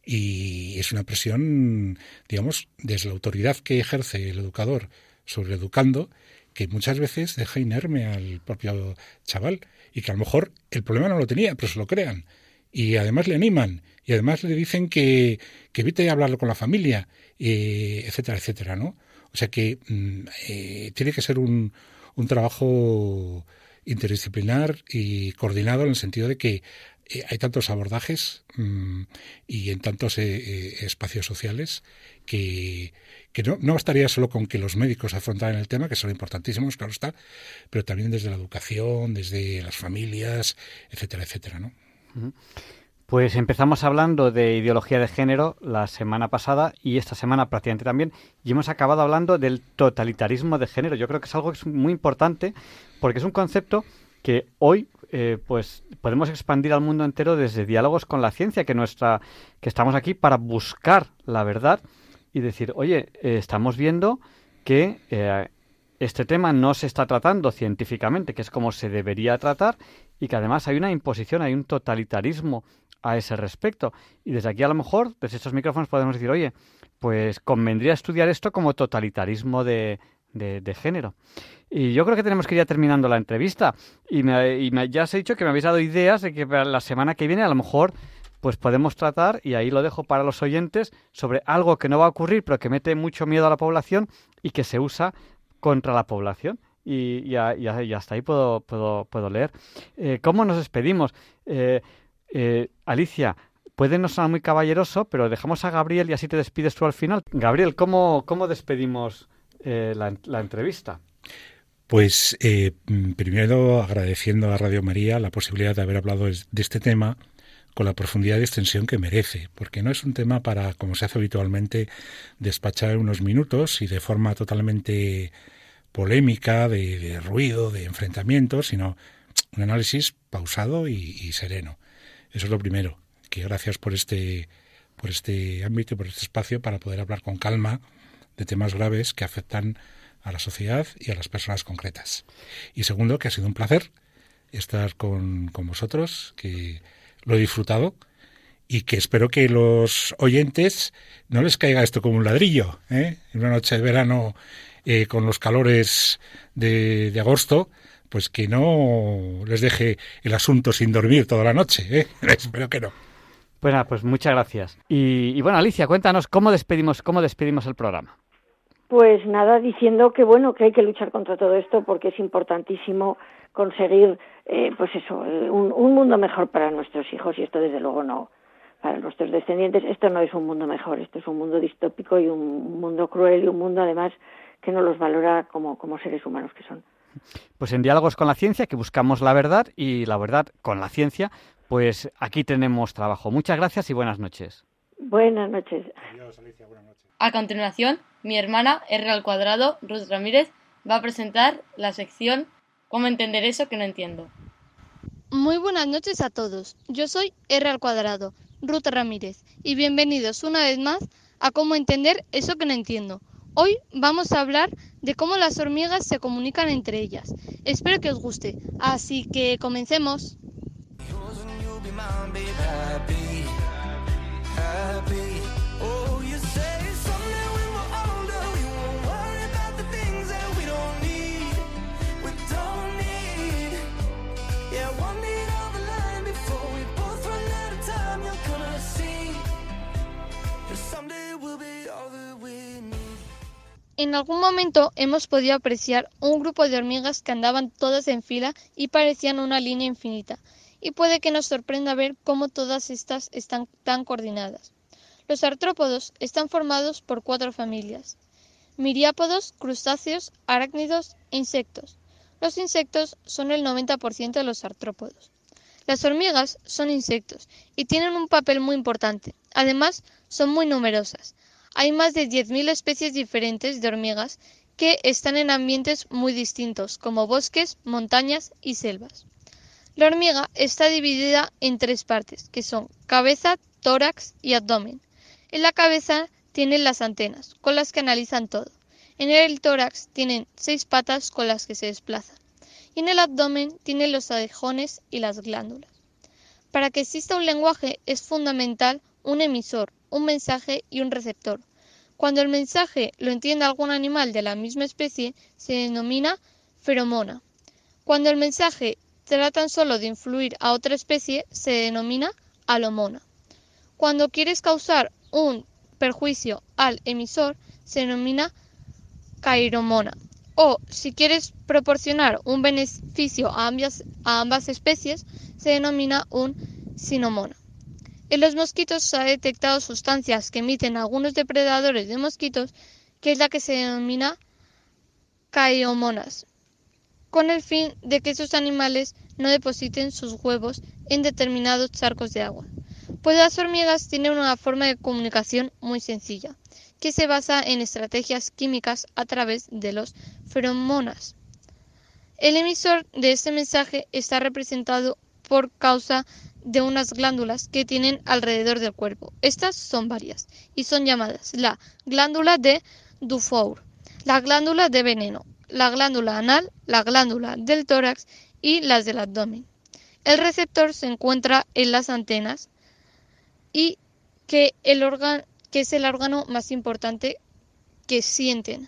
y es una presión, digamos, desde la autoridad que ejerce el educador sobre el educando, que muchas veces deja inerme al propio chaval y que a lo mejor el problema no lo tenía, pero se lo crean. Y además le animan y además le dicen que, que evite hablarlo con la familia, eh, etcétera, etcétera, ¿no? O sea que mm, eh, tiene que ser un, un trabajo interdisciplinar y coordinado en el sentido de que eh, hay tantos abordajes mm, y en tantos eh, eh, espacios sociales que, que no, no, bastaría solo con que los médicos afrontaran el tema, que son importantísimos, claro está, pero también desde la educación, desde las familias, etcétera, etcétera, ¿no? Pues empezamos hablando de ideología de género la semana pasada y esta semana prácticamente también, y hemos acabado hablando del totalitarismo de género. Yo creo que es algo que es muy importante porque es un concepto que hoy eh, pues podemos expandir al mundo entero desde diálogos con la ciencia, que nuestra, que estamos aquí para buscar la verdad y decir, oye, eh, estamos viendo que eh, este tema no se está tratando científicamente, que es como se debería tratar, y que además hay una imposición, hay un totalitarismo a ese respecto. Y desde aquí a lo mejor, desde estos micrófonos podemos decir, oye, pues convendría estudiar esto como totalitarismo de, género. Y yo creo que tenemos que ir ya terminando la entrevista. Y, me, ya os he dicho que me habéis dado ideas de que para la semana que viene a lo mejor pues podemos tratar, y ahí lo dejo para los oyentes, sobre algo que no va a ocurrir, pero que mete mucho miedo a la población y que se usa contra la población. Y, ya, hasta ahí puedo, puedo, puedo leer. Eh, ¿Cómo nos despedimos? Eh, eh, Alicia, puede no sonar muy caballeroso, pero dejamos a Gabriel y así te despides tú al final. Gabriel, ¿cómo, cómo despedimos eh, la, entrevista? Pues eh, primero agradeciendo a Radio María la posibilidad de haber hablado de este tema con la profundidad y extensión que merece, porque no es un tema para, como se hace habitualmente, despachar unos minutos y de forma totalmente polémica, de, ruido, de enfrentamiento, sino un análisis pausado y, sereno. Eso es lo primero, que gracias por este, por este ámbito por este espacio para poder hablar con calma de temas graves que afectan a la sociedad y a las personas concretas. Y segundo, que ha sido un placer estar con, con vosotros, que lo he disfrutado y que espero que los oyentes no les caiga esto como un ladrillo, ¿eh? en una noche de verano eh, con los calores de, de, agosto, pues que no les deje el asunto sin dormir toda la noche. ¿eh? [LAUGHS] Espero que no. Bueno, pues muchas gracias. Y, y, bueno, Alicia, cuéntanos cómo despedimos, cómo despedimos el programa. Pues nada, diciendo que bueno, que hay que luchar contra todo esto porque es importantísimo conseguir, eh, pues eso, eh, un, un, mundo mejor para nuestros hijos y esto desde luego no para nuestros descendientes. Esto no es un mundo mejor, esto es un mundo distópico y un mundo cruel y un mundo además que no los valora como, como seres humanos que son. Pues en Diálogos con la Ciencia, que buscamos la verdad y la verdad con la ciencia, pues aquí tenemos trabajo. Muchas gracias y buenas noches. Buenas noches. Adiós, Alicia, buenas noches. A continuación, mi hermana R al cuadrado, Ruth Ramírez, va a presentar la sección ¿Cómo entender eso que no entiendo? Muy buenas noches a todos. Yo soy R al cuadrado, Ruth Ramírez, y bienvenidos una vez más a Cómo entender eso que no entiendo. Hoy vamos a hablar de cómo las hormigas se comunican entre ellas. Espero que os guste. Así que comencemos. En algún momento hemos podido apreciar un grupo de hormigas que andaban todas en fila y parecían una línea infinita, y puede que nos sorprenda ver cómo todas estas están tan coordinadas. Los artrópodos están formados por cuatro familias. Miriápodos, crustáceos, arácnidos e insectos. Los insectos son el 90% de los artrópodos. Las hormigas son insectos y tienen un papel muy importante. Además, son muy numerosas. Hay más de 10.000 especies diferentes de hormigas que están en ambientes muy distintos, como bosques, montañas y selvas. La hormiga está dividida en tres partes, que son cabeza, tórax y abdomen. En la cabeza tienen las antenas, con las que analizan todo. En el tórax tienen seis patas con las que se desplazan. Y en el abdomen tienen los aguijones y las glándulas. Para que exista un lenguaje es fundamental un emisor, un mensaje y un receptor. Cuando el mensaje lo entiende algún animal de la misma especie, se denomina feromona. Cuando el mensaje trata tan solo de influir a otra especie, se denomina alomona. Cuando quieres causar un perjuicio al emisor, se denomina cairomona. O si quieres proporcionar un beneficio a ambas, a ambas especies, se denomina un sinomona. En los mosquitos se ha detectado sustancias que emiten algunos depredadores de mosquitos, que es la que se denomina caiomonas, con el fin de que esos animales no depositen sus huevos en determinados charcos de agua. Pues las hormigas tienen una forma de comunicación muy sencilla, que se basa en estrategias químicas a través de los feromonas. El emisor de este mensaje está representado por causa de unas glándulas que tienen alrededor del cuerpo. Estas son varias y son llamadas la glándula de Dufour, la glándula de veneno, la glándula anal, la glándula del tórax y las del abdomen. El receptor se encuentra en las antenas y que, el que es el órgano más importante que sienten,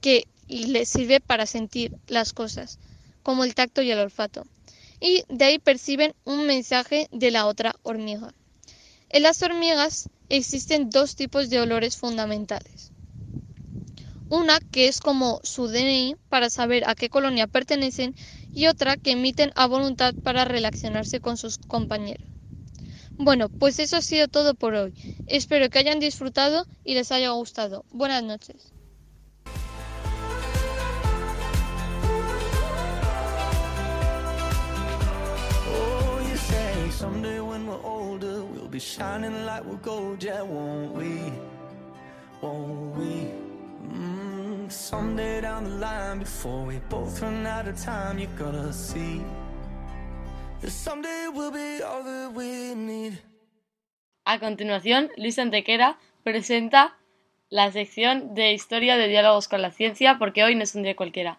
que les sirve para sentir las cosas, como el tacto y el olfato y de ahí perciben un mensaje de la otra hormiga. En las hormigas existen dos tipos de olores fundamentales. Una que es como su DNI para saber a qué colonia pertenecen y otra que emiten a voluntad para relacionarse con sus compañeros. Bueno, pues eso ha sido todo por hoy. Espero que hayan disfrutado y les haya gustado. Buenas noches. Someday when we're older, we'll be shining like we're gold, yeah, won't we? Won't we? Mm, down the line, before we both run out of time, see we'll be all. A continuación, Luis Antequera presenta la sección de historia de diálogos con la ciencia, porque hoy no es un día cualquiera.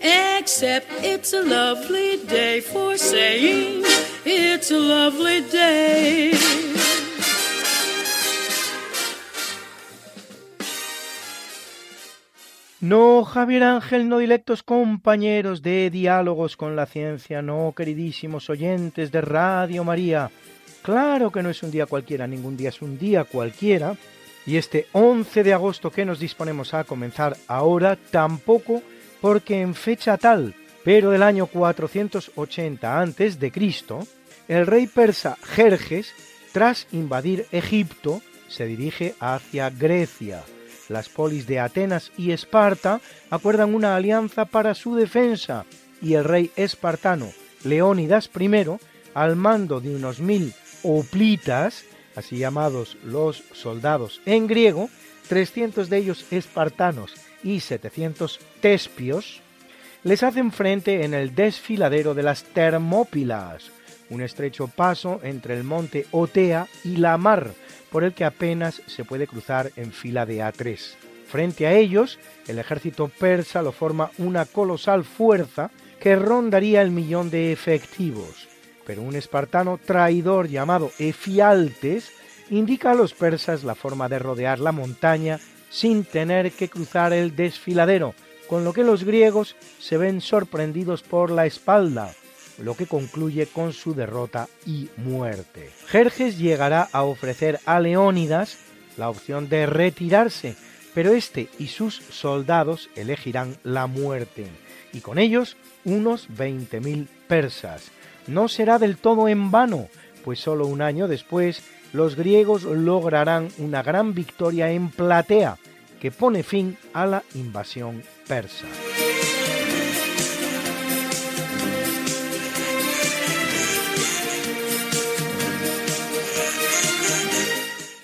Except it's a lovely day for saying it's a lovely day. No, Javier Ángel, no directos compañeros de diálogos con la ciencia, no, queridísimos oyentes de Radio María. Claro que no es un día cualquiera, ningún día es un día cualquiera. Y este 11 de agosto que nos disponemos a comenzar ahora, tampoco porque en fecha tal, pero del año 480 a.C., el rey persa Jerjes, tras invadir Egipto, se dirige hacia Grecia las polis de Atenas y Esparta acuerdan una alianza para su defensa y el rey espartano Leónidas I, al mando de unos mil oplitas, así llamados los soldados en griego, 300 de ellos espartanos y 700 tespios, les hacen frente en el desfiladero de las Termópilas, un estrecho paso entre el monte Otea y la mar, por el que apenas se puede cruzar en fila de A3. Frente a ellos, el ejército persa lo forma una colosal fuerza que rondaría el millón de efectivos, pero un espartano traidor llamado Efialtes indica a los persas la forma de rodear la montaña sin tener que cruzar el desfiladero, con lo que los griegos se ven sorprendidos por la espalda, lo que concluye con su derrota y muerte. Jerjes llegará a ofrecer a Leónidas la opción de retirarse, pero este y sus soldados elegirán la muerte, y con ellos unos 20.000 persas. No será del todo en vano, pues solo un año después los griegos lograrán una gran victoria en Platea, que pone fin a la invasión persa.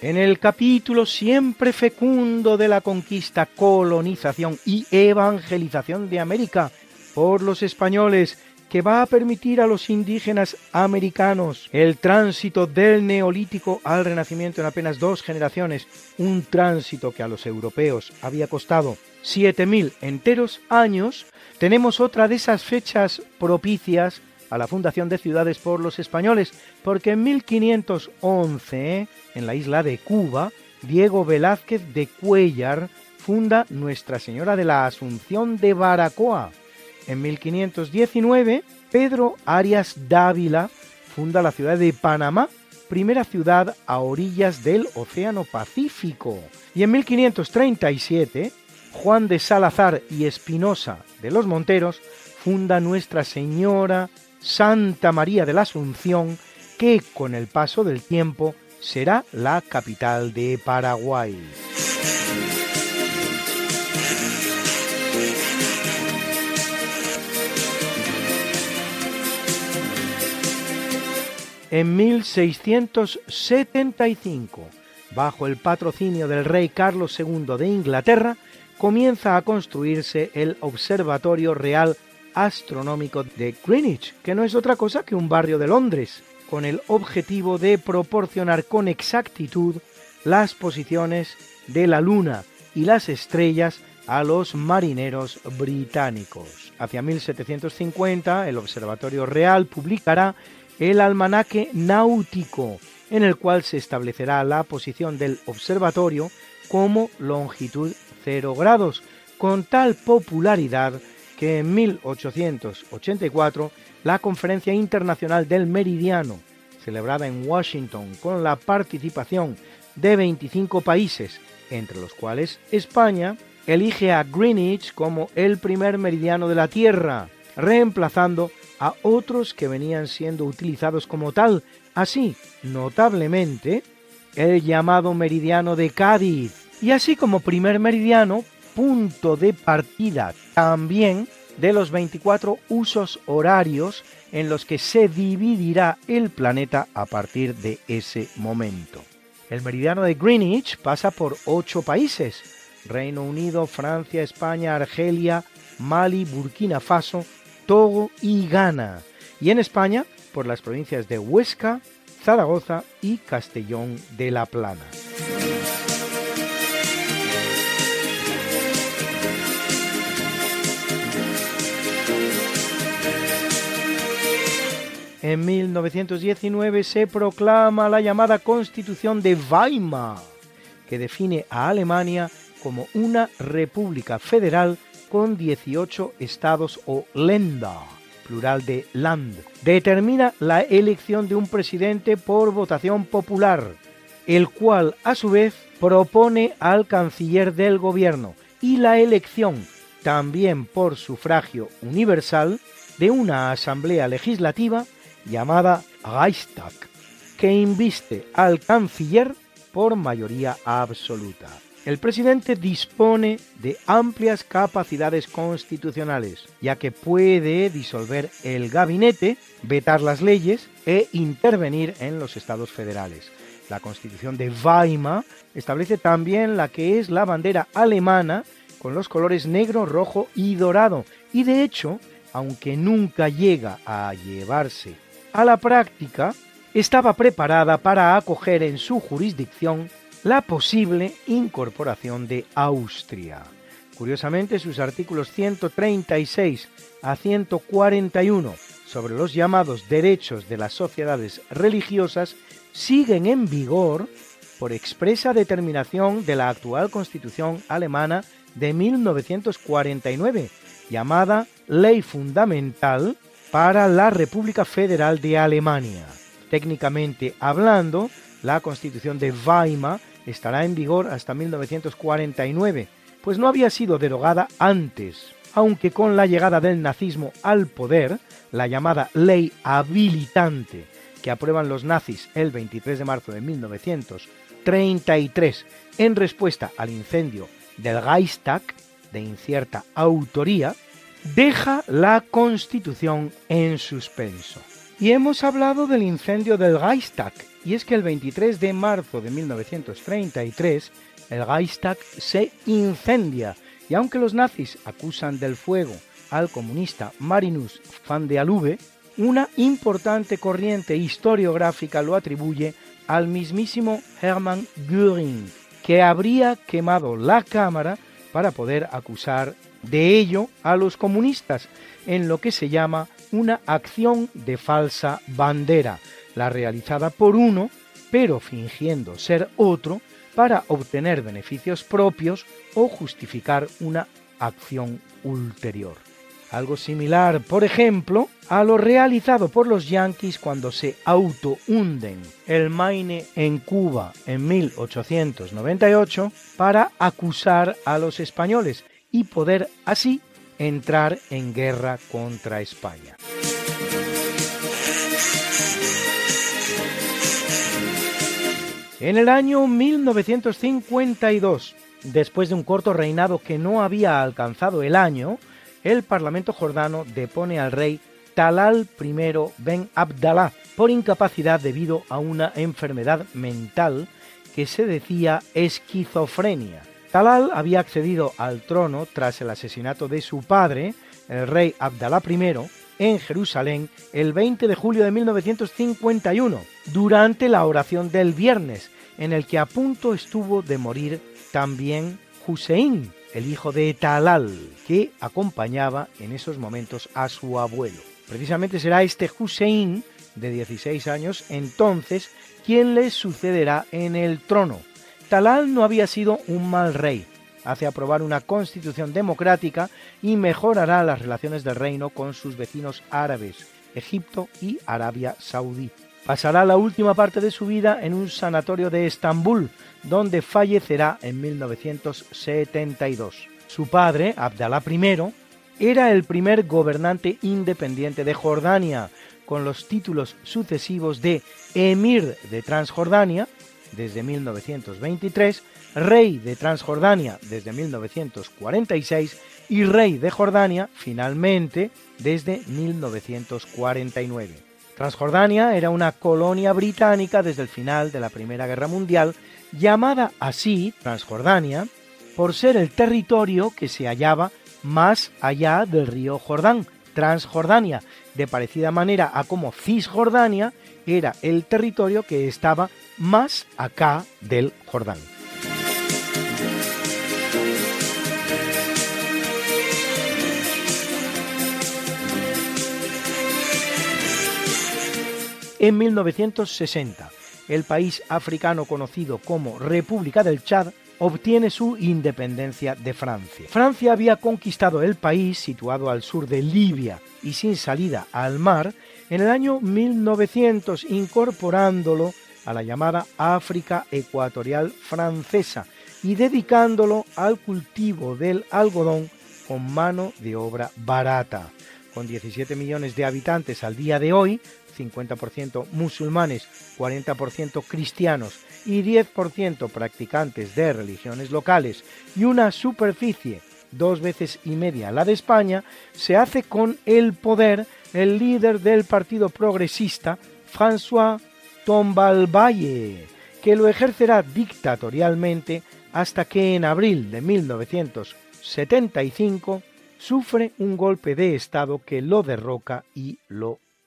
En el capítulo siempre fecundo de la conquista, colonización y evangelización de América por los españoles, que va a permitir a los indígenas americanos el tránsito del neolítico al renacimiento en apenas dos generaciones, un tránsito que a los europeos había costado 7.000 enteros años, tenemos otra de esas fechas propicias a la fundación de ciudades por los españoles, porque en 1511, en la isla de Cuba, Diego Velázquez de Cuellar funda Nuestra Señora de la Asunción de Baracoa. En 1519, Pedro Arias Dávila funda la ciudad de Panamá, primera ciudad a orillas del Océano Pacífico. Y en 1537, Juan de Salazar y Espinosa de los Monteros funda Nuestra Señora Santa María de la Asunción, que con el paso del tiempo será la capital de Paraguay. En 1675, bajo el patrocinio del rey Carlos II de Inglaterra, comienza a construirse el Observatorio Real astronómico de Greenwich, que no es otra cosa que un barrio de Londres, con el objetivo de proporcionar con exactitud las posiciones de la Luna y las estrellas a los marineros británicos. Hacia 1750 el Observatorio Real publicará el Almanaque Náutico, en el cual se establecerá la posición del observatorio como longitud 0 grados, con tal popularidad que en 1884 la Conferencia Internacional del Meridiano, celebrada en Washington con la participación de 25 países, entre los cuales España, elige a Greenwich como el primer meridiano de la Tierra, reemplazando a otros que venían siendo utilizados como tal, así, notablemente, el llamado meridiano de Cádiz, y así como primer meridiano punto de partida también de los 24 usos horarios en los que se dividirá el planeta a partir de ese momento. El meridiano de Greenwich pasa por ocho países, Reino Unido, Francia, España, Argelia, Mali, Burkina Faso, Togo y Ghana, y en España por las provincias de Huesca, Zaragoza y Castellón de la Plana. En 1919 se proclama la llamada Constitución de Weimar, que define a Alemania como una república federal con 18 estados o Länder, plural de Land. Determina la elección de un presidente por votación popular, el cual a su vez propone al canciller del gobierno y la elección, también por sufragio universal, de una asamblea legislativa llamada Reichstag, que inviste al canciller por mayoría absoluta. El presidente dispone de amplias capacidades constitucionales, ya que puede disolver el gabinete, vetar las leyes e intervenir en los estados federales. La Constitución de Weimar establece también la que es la bandera alemana con los colores negro, rojo y dorado, y de hecho, aunque nunca llega a llevarse a la práctica, estaba preparada para acoger en su jurisdicción la posible incorporación de Austria. Curiosamente, sus artículos 136 a 141 sobre los llamados derechos de las sociedades religiosas siguen en vigor por expresa determinación de la actual Constitución alemana de 1949, llamada Ley Fundamental para la República Federal de Alemania. Técnicamente hablando, la Constitución de Weimar estará en vigor hasta 1949, pues no había sido derogada antes, aunque con la llegada del nazismo al poder, la llamada ley habilitante que aprueban los nazis el 23 de marzo de 1933 en respuesta al incendio del Reichstag, de incierta autoría, deja la Constitución en suspenso. Y hemos hablado del incendio del Reichstag, y es que el 23 de marzo de 1933 el Reichstag se incendia, y aunque los nazis acusan del fuego al comunista Marinus van de Alube, una importante corriente historiográfica lo atribuye al mismísimo Hermann Göring, que habría quemado la Cámara para poder acusar de ello a los comunistas en lo que se llama una acción de falsa bandera, la realizada por uno, pero fingiendo ser otro, para obtener beneficios propios o justificar una acción ulterior. Algo similar, por ejemplo, a lo realizado por los yanquis cuando se auto-hunden el Maine en Cuba en 1898 para acusar a los españoles y poder así entrar en guerra contra España. En el año 1952, después de un corto reinado que no había alcanzado el año, el Parlamento jordano depone al rey Talal I Ben Abdallah por incapacidad debido a una enfermedad mental que se decía esquizofrenia. Talal había accedido al trono tras el asesinato de su padre, el rey Abdalá I, en Jerusalén el 20 de julio de 1951, durante la oración del viernes, en el que a punto estuvo de morir también Hussein, el hijo de Talal, que acompañaba en esos momentos a su abuelo. Precisamente será este Hussein, de 16 años, entonces, quien le sucederá en el trono. Talal no había sido un mal rey. Hace aprobar una constitución democrática y mejorará las relaciones del reino con sus vecinos árabes, Egipto y Arabia Saudí. Pasará la última parte de su vida en un sanatorio de Estambul, donde fallecerá en 1972. Su padre, Abdalá I, era el primer gobernante independiente de Jordania, con los títulos sucesivos de Emir de Transjordania, desde 1923, Rey de Transjordania desde 1946 y Rey de Jordania, finalmente, desde 1949. Transjordania era una colonia británica desde el final de la Primera Guerra Mundial, llamada así Transjordania por ser el territorio que se hallaba más allá del río Jordán, Transjordania, de parecida manera a como Cisjordania era el territorio que estaba más acá del Jordán. En 1960, el país africano conocido como República del Chad obtiene su independencia de Francia. Francia había conquistado el país, situado al sur de Libia y sin salida al mar, en el año 1900, incorporándolo a la llamada África Ecuatorial Francesa y dedicándolo al cultivo del algodón con mano de obra barata. Con 17 millones de habitantes al día de hoy, 50% musulmanes, 40% cristianos y 10% practicantes de religiones locales. Y una superficie dos veces y media la de España, se hace con el poder el líder del Partido Progresista, François Tombalbaye, que lo ejercerá dictatorialmente hasta que en abril de 1975 sufre un golpe de Estado que lo derroca y lo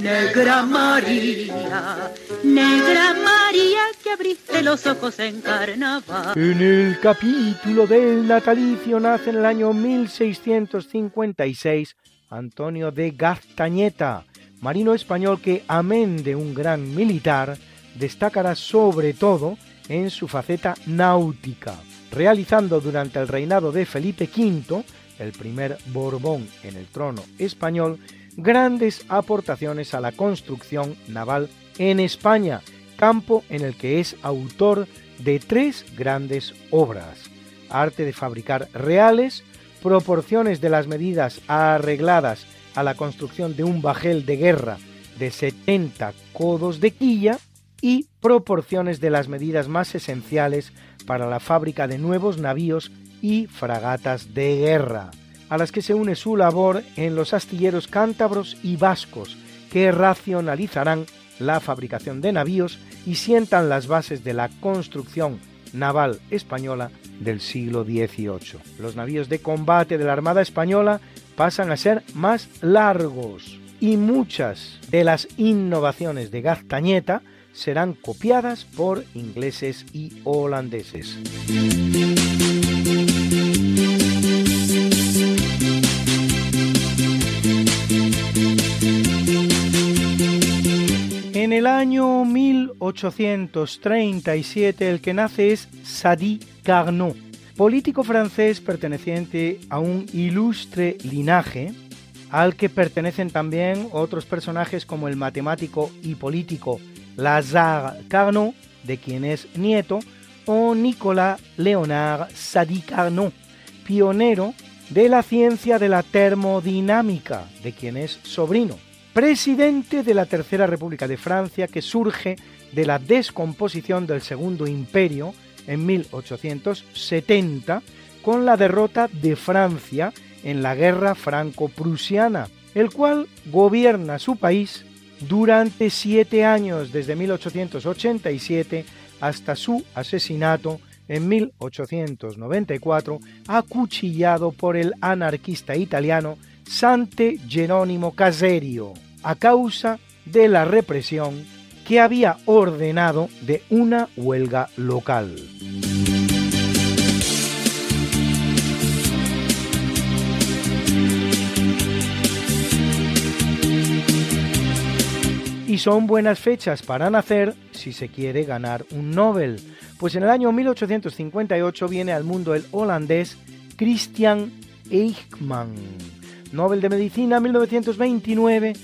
Negra María, Negra María que abriste los ojos en carnaval. En el capítulo del natalicio nace en el año 1656 Antonio de Gaztañeta, marino español que, amén de un gran militar, destacará sobre todo en su faceta náutica, realizando durante el reinado de Felipe V el primer Borbón en el trono español, grandes aportaciones a la construcción naval en España, campo en el que es autor de tres grandes obras. Arte de fabricar reales, proporciones de las medidas arregladas a la construcción de un bajel de guerra de 70 codos de quilla y proporciones de las medidas más esenciales para la fábrica de nuevos navíos y fragatas de guerra, a las que se une su labor en los astilleros cántabros y vascos, que racionalizarán la fabricación de navíos y sientan las bases de la construcción naval española del siglo XVIII. Los navíos de combate de la Armada Española pasan a ser más largos y muchas de las innovaciones de Gaztañeta serán copiadas por ingleses y holandeses. El año 1837 el que nace es Sadi Carnot, político francés perteneciente a un ilustre linaje al que pertenecen también otros personajes como el matemático y político Lazare Carnot, de quien es nieto, o Nicolas Léonard Sadi Carnot, pionero de la ciencia de la termodinámica, de quien es sobrino presidente de la Tercera República de Francia que surge de la descomposición del Segundo Imperio en 1870 con la derrota de Francia en la Guerra Franco-Prusiana, el cual gobierna su país durante siete años desde 1887 hasta su asesinato en 1894, acuchillado por el anarquista italiano Sante Jerónimo Caserio a causa de la represión que había ordenado de una huelga local. Y son buenas fechas para nacer si se quiere ganar un Nobel, pues en el año 1858 viene al mundo el holandés Christian Eichmann, Nobel de Medicina 1929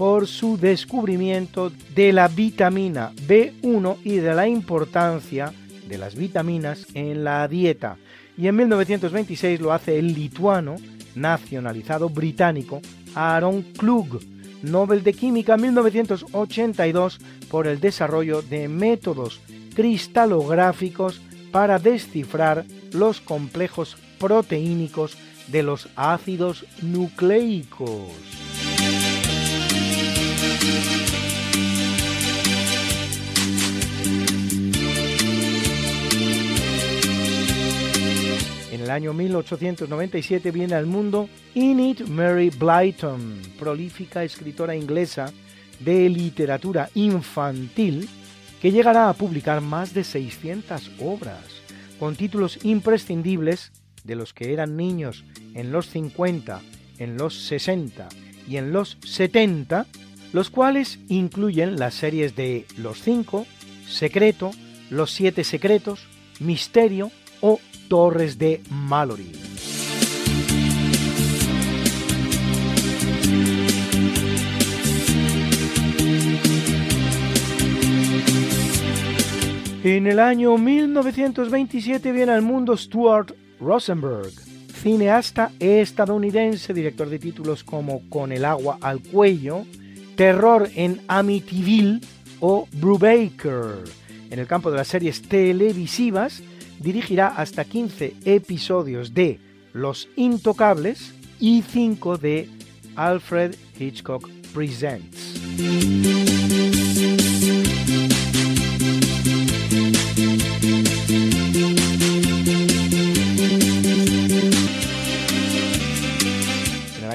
por su descubrimiento de la vitamina B1 y de la importancia de las vitaminas en la dieta. Y en 1926 lo hace el lituano nacionalizado británico Aaron Klug, Nobel de Química 1982 por el desarrollo de métodos cristalográficos para descifrar los complejos proteínicos de los ácidos nucleicos. En el año 1897 viene al mundo Enid Mary Blyton, prolífica escritora inglesa de literatura infantil que llegará a publicar más de 600 obras, con títulos imprescindibles de los que eran niños en los 50, en los 60 y en los 70, los cuales incluyen las series de Los Cinco, Secreto, Los Siete Secretos, Misterio o Torres de Mallory. En el año 1927 viene al mundo Stuart Rosenberg, cineasta estadounidense, director de títulos como Con el agua al cuello, Terror en Amityville o Brubaker. En el campo de las series televisivas, dirigirá hasta 15 episodios de Los Intocables y 5 de Alfred Hitchcock Presents.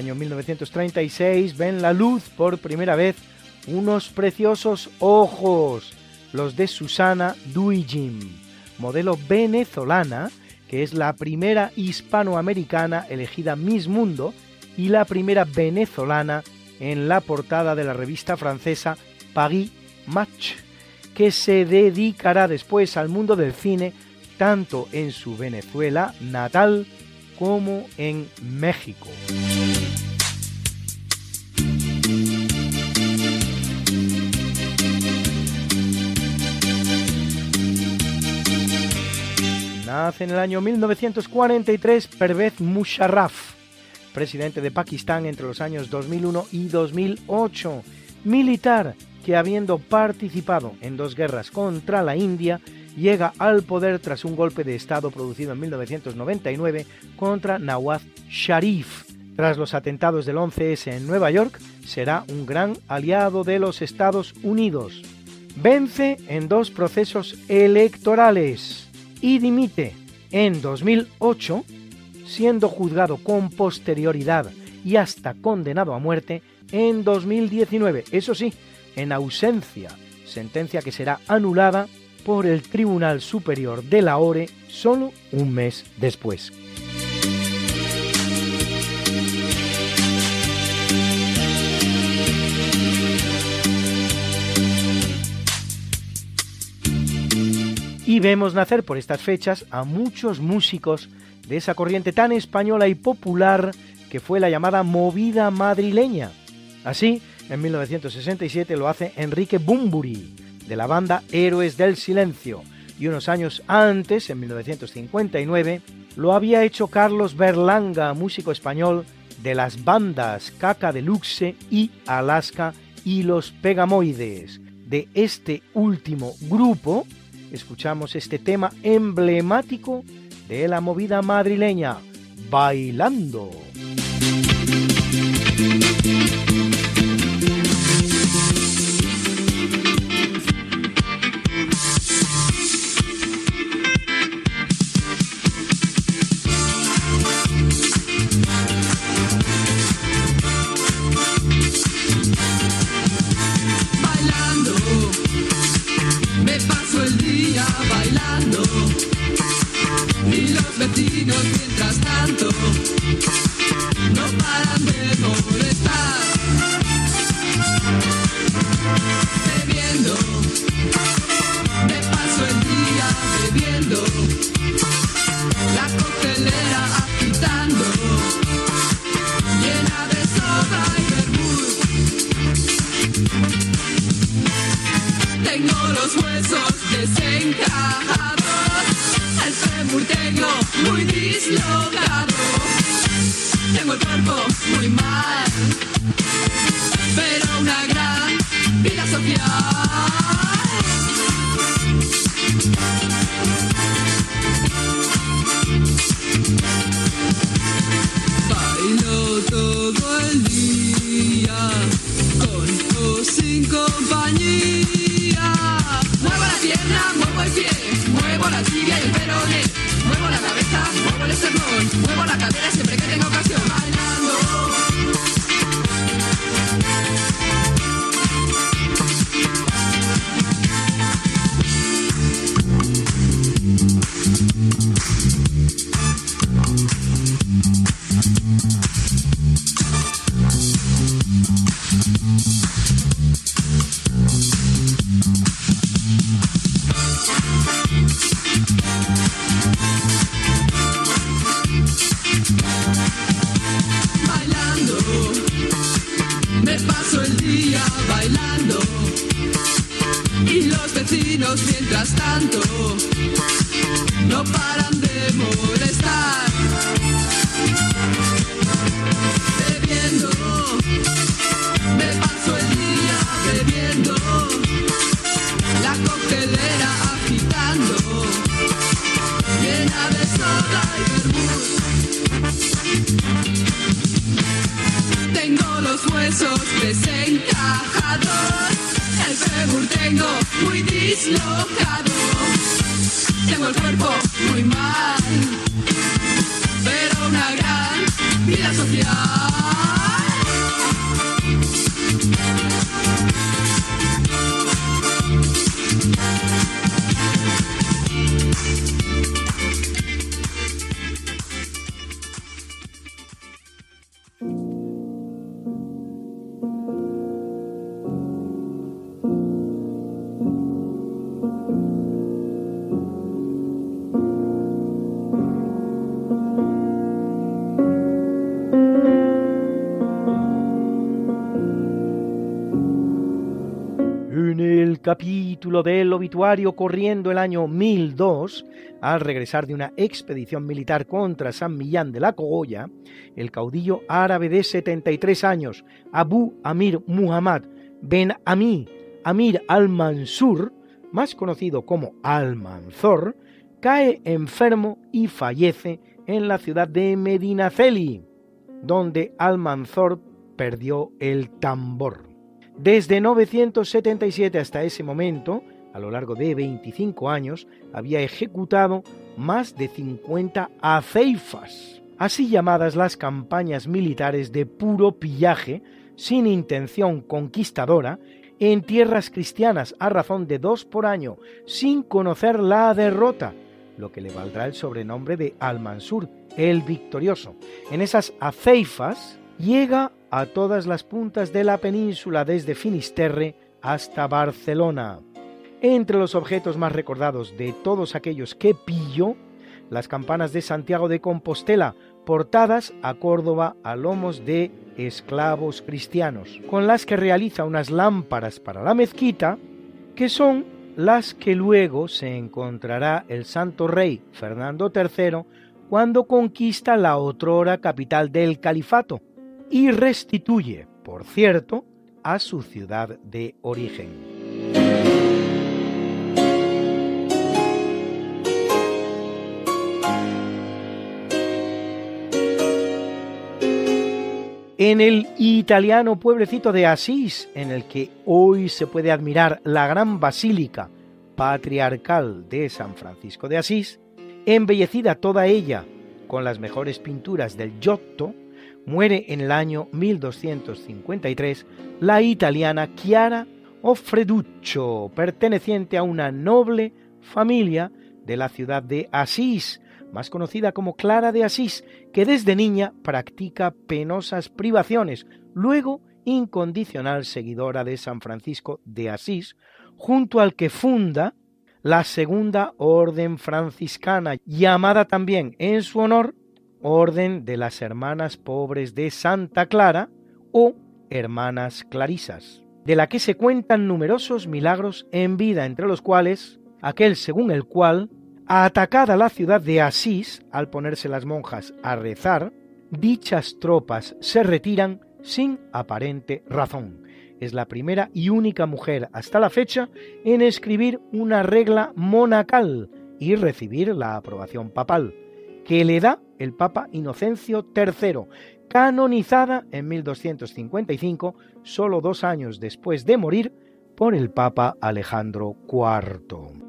Año 1936 ven la luz por primera vez unos preciosos ojos, los de Susana Duijim, modelo venezolana, que es la primera hispanoamericana elegida Miss Mundo y la primera venezolana en la portada de la revista francesa Paris Match, que se dedicará después al mundo del cine tanto en su Venezuela natal como en México. Nace en el año 1943 Pervez Musharraf, presidente de Pakistán entre los años 2001 y 2008, militar que habiendo participado en dos guerras contra la India, llega al poder tras un golpe de Estado producido en 1999 contra Nawaz Sharif. Tras los atentados del 11S en Nueva York, será un gran aliado de los Estados Unidos. Vence en dos procesos electorales y dimite en 2008, siendo juzgado con posterioridad y hasta condenado a muerte en 2019. Eso sí, en ausencia, sentencia que será anulada por el Tribunal Superior de la ORE solo un mes después. Y vemos nacer por estas fechas a muchos músicos de esa corriente tan española y popular que fue la llamada movida madrileña. Así, en 1967 lo hace Enrique Bumburi, de la banda Héroes del Silencio, y unos años antes, en 1959, lo había hecho Carlos Berlanga, músico español de las bandas Caca Deluxe y Alaska y los Pegamoides. De este último grupo, escuchamos este tema emblemático de la movida madrileña, Bailando. Capítulo del obituario corriendo el año 1002, al regresar de una expedición militar contra San Millán de la Cogolla, el caudillo árabe de 73 años, Abu Amir Muhammad Ben Ami Amir al-Mansur, más conocido como Almanzor, cae enfermo y fallece en la ciudad de Medinaceli, donde Almanzor perdió el tambor. Desde 977 hasta ese momento, a lo largo de 25 años, había ejecutado más de 50 aceifas, así llamadas las campañas militares de puro pillaje, sin intención conquistadora, en tierras cristianas a razón de dos por año, sin conocer la derrota, lo que le valdrá el sobrenombre de Al-Mansur, el victorioso. En esas aceifas llega a todas las puntas de la península desde Finisterre hasta Barcelona. Entre los objetos más recordados de todos aquellos que pilló, las campanas de Santiago de Compostela, portadas a Córdoba a lomos de esclavos cristianos, con las que realiza unas lámparas para la mezquita, que son las que luego se encontrará el santo rey Fernando III cuando conquista la otrora capital del califato y restituye, por cierto, a su ciudad de origen. En el italiano pueblecito de Asís, en el que hoy se puede admirar la gran basílica patriarcal de San Francisco de Asís, embellecida toda ella con las mejores pinturas del Giotto, muere en el año 1253 la italiana Chiara Offreduccio, perteneciente a una noble familia de la ciudad de Asís, más conocida como Clara de Asís, que desde niña practica penosas privaciones, luego incondicional seguidora de San Francisco de Asís, junto al que funda la segunda orden franciscana, llamada también en su honor Orden de las Hermanas Pobres de Santa Clara o Hermanas Clarisas, de la que se cuentan numerosos milagros en vida, entre los cuales aquel según el cual, atacada la ciudad de Asís, al ponerse las monjas a rezar, dichas tropas se retiran sin aparente razón. Es la primera y única mujer hasta la fecha en escribir una regla monacal y recibir la aprobación papal, que le da el Papa Inocencio III, canonizada en 1255, solo dos años después de morir, por el Papa Alejandro IV.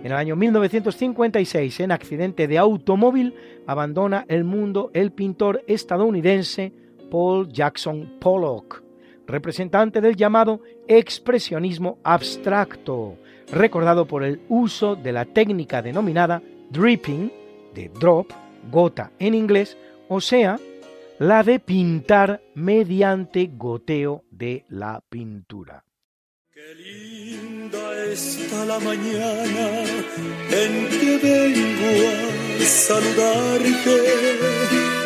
En el año 1956, en accidente de automóvil, abandona el mundo el pintor estadounidense Paul Jackson Pollock, representante del llamado expresionismo abstracto, recordado por el uso de la técnica denominada dripping, de drop, gota en inglés, o sea, la de pintar mediante goteo de la pintura. Qué linda está la mañana en que vengo a saludarte.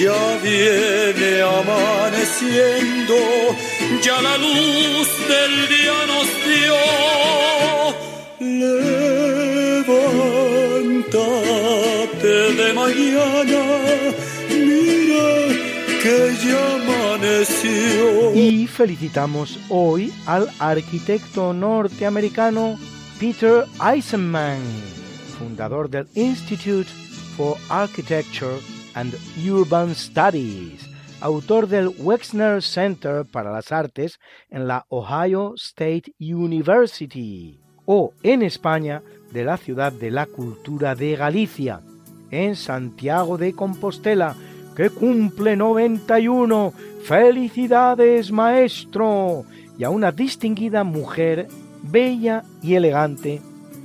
Ya viene amaneciendo, ya la luz del día nos dio. Levántate de mañana, mira que ya amaneció. Y felicitamos hoy al arquitecto norteamericano Peter Eisenman, fundador del Institute for Architecture and Urban Studies, autor del Wexner Center para las Artes en la Ohio State University, o en España de la ciudad de la cultura de Galicia, en Santiago de Compostela, que cumple 91. Felicidades, maestro. Y a una distinguida mujer, bella y elegante,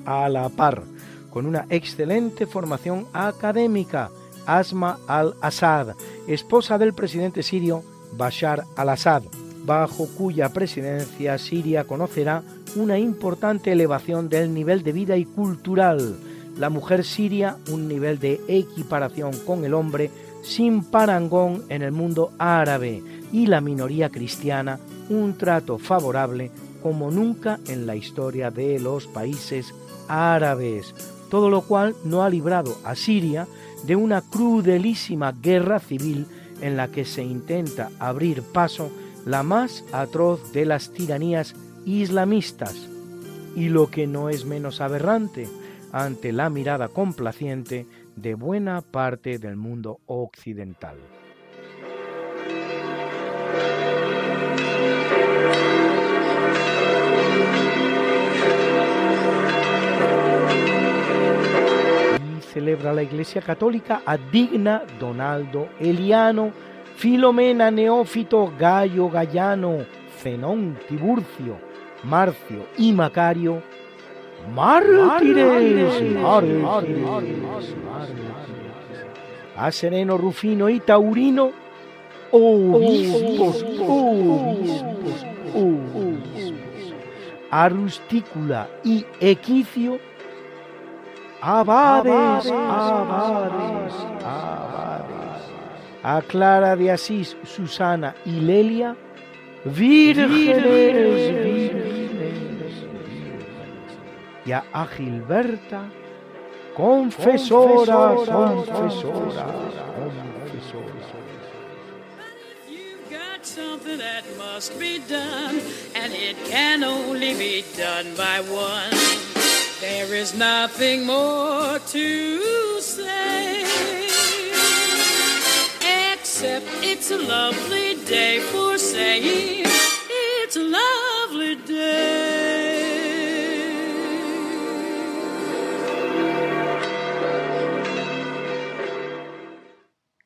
a la par, con una excelente formación académica, Asma al-Assad, esposa del presidente sirio Bashar al-Assad, bajo cuya presidencia Siria conocerá una importante elevación del nivel de vida y cultural. La mujer siria un nivel de equiparación con el hombre sin parangón en el mundo árabe y la minoría cristiana un trato favorable como nunca en la historia de los países árabes, todo lo cual no ha librado a Siria de una crudelísima guerra civil en la que se intenta abrir paso la más atroz de las tiranías islamistas, y lo que no es menos aberrante ante la mirada complaciente de buena parte del mundo occidental. Celebra la Iglesia Católica a Digna Donaldo Eliano, Filomena Neófito Gallo Gallano, Zenón Tiburcio, Marcio y Macario, mártires, a Sereno Rufino y Taurino, obispos, obispos, obispos, a Rustícula y Equicio, abades, abades, abades, a Clara de Asís, Susana y Lelia, vírgenes, vírgenes, y a Gilberta, confesora, confesora, confesora. something that must be done, and it can only be done by one. There is nothing more to say, except it's a lovely day for saying it's a lovely day.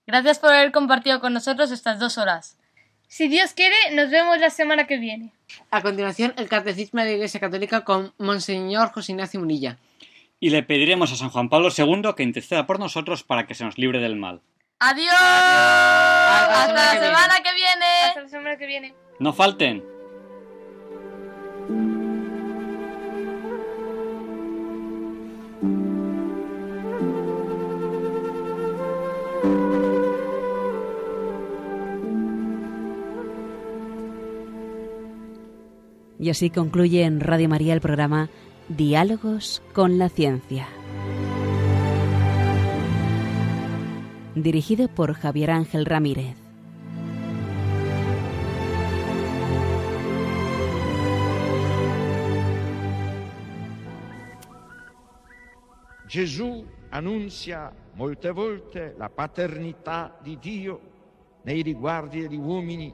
Gracias por haber compartido con nosotros estas dos horas. Si Dios quiere, nos vemos la semana que viene. A continuación, el Catecismo de la Iglesia Católica con Monseñor José Ignacio Munilla. Y le pediremos a San Juan Pablo II que interceda por nosotros para que se nos libre del mal. ¡Adiós! Hasta, la que semana que viene. Hasta la semana que viene. No falten. Y así concluye en Radio María el programa Diálogos con la Ciencia. Dirigido por Javier Ángel Ramírez. Gesù annunzia molte volte la paternità di Dio nei riguardi degli uomini,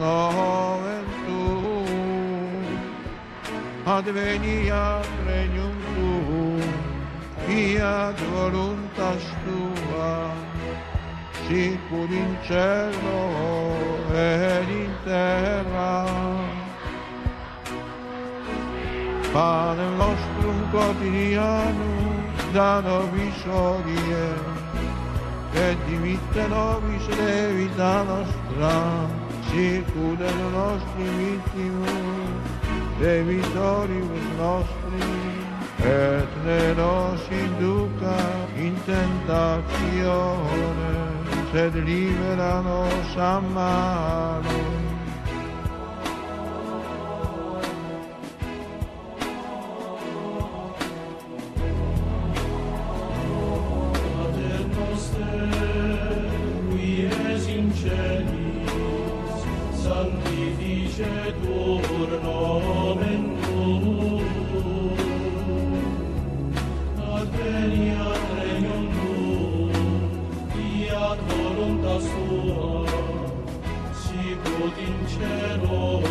nomen tuum, adveniat regnum tuum, fiat voluntas tua, sicur in cielo ed in terra. Pane nostrum quotidianum da nobis odie, et dimitte nobis levita nostra, et nostri vittimus, debitoribus nostri, et ne nos induca in tentazione, sed libera nos a. scetur nomen tuum. Ad venia regnum tuum, fiat voluntas tua, sicut in cielo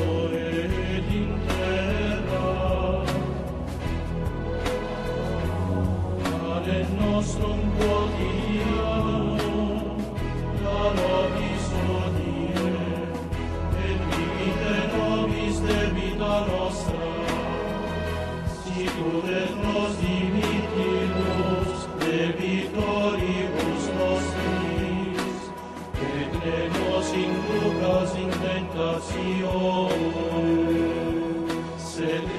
Tentation, c'est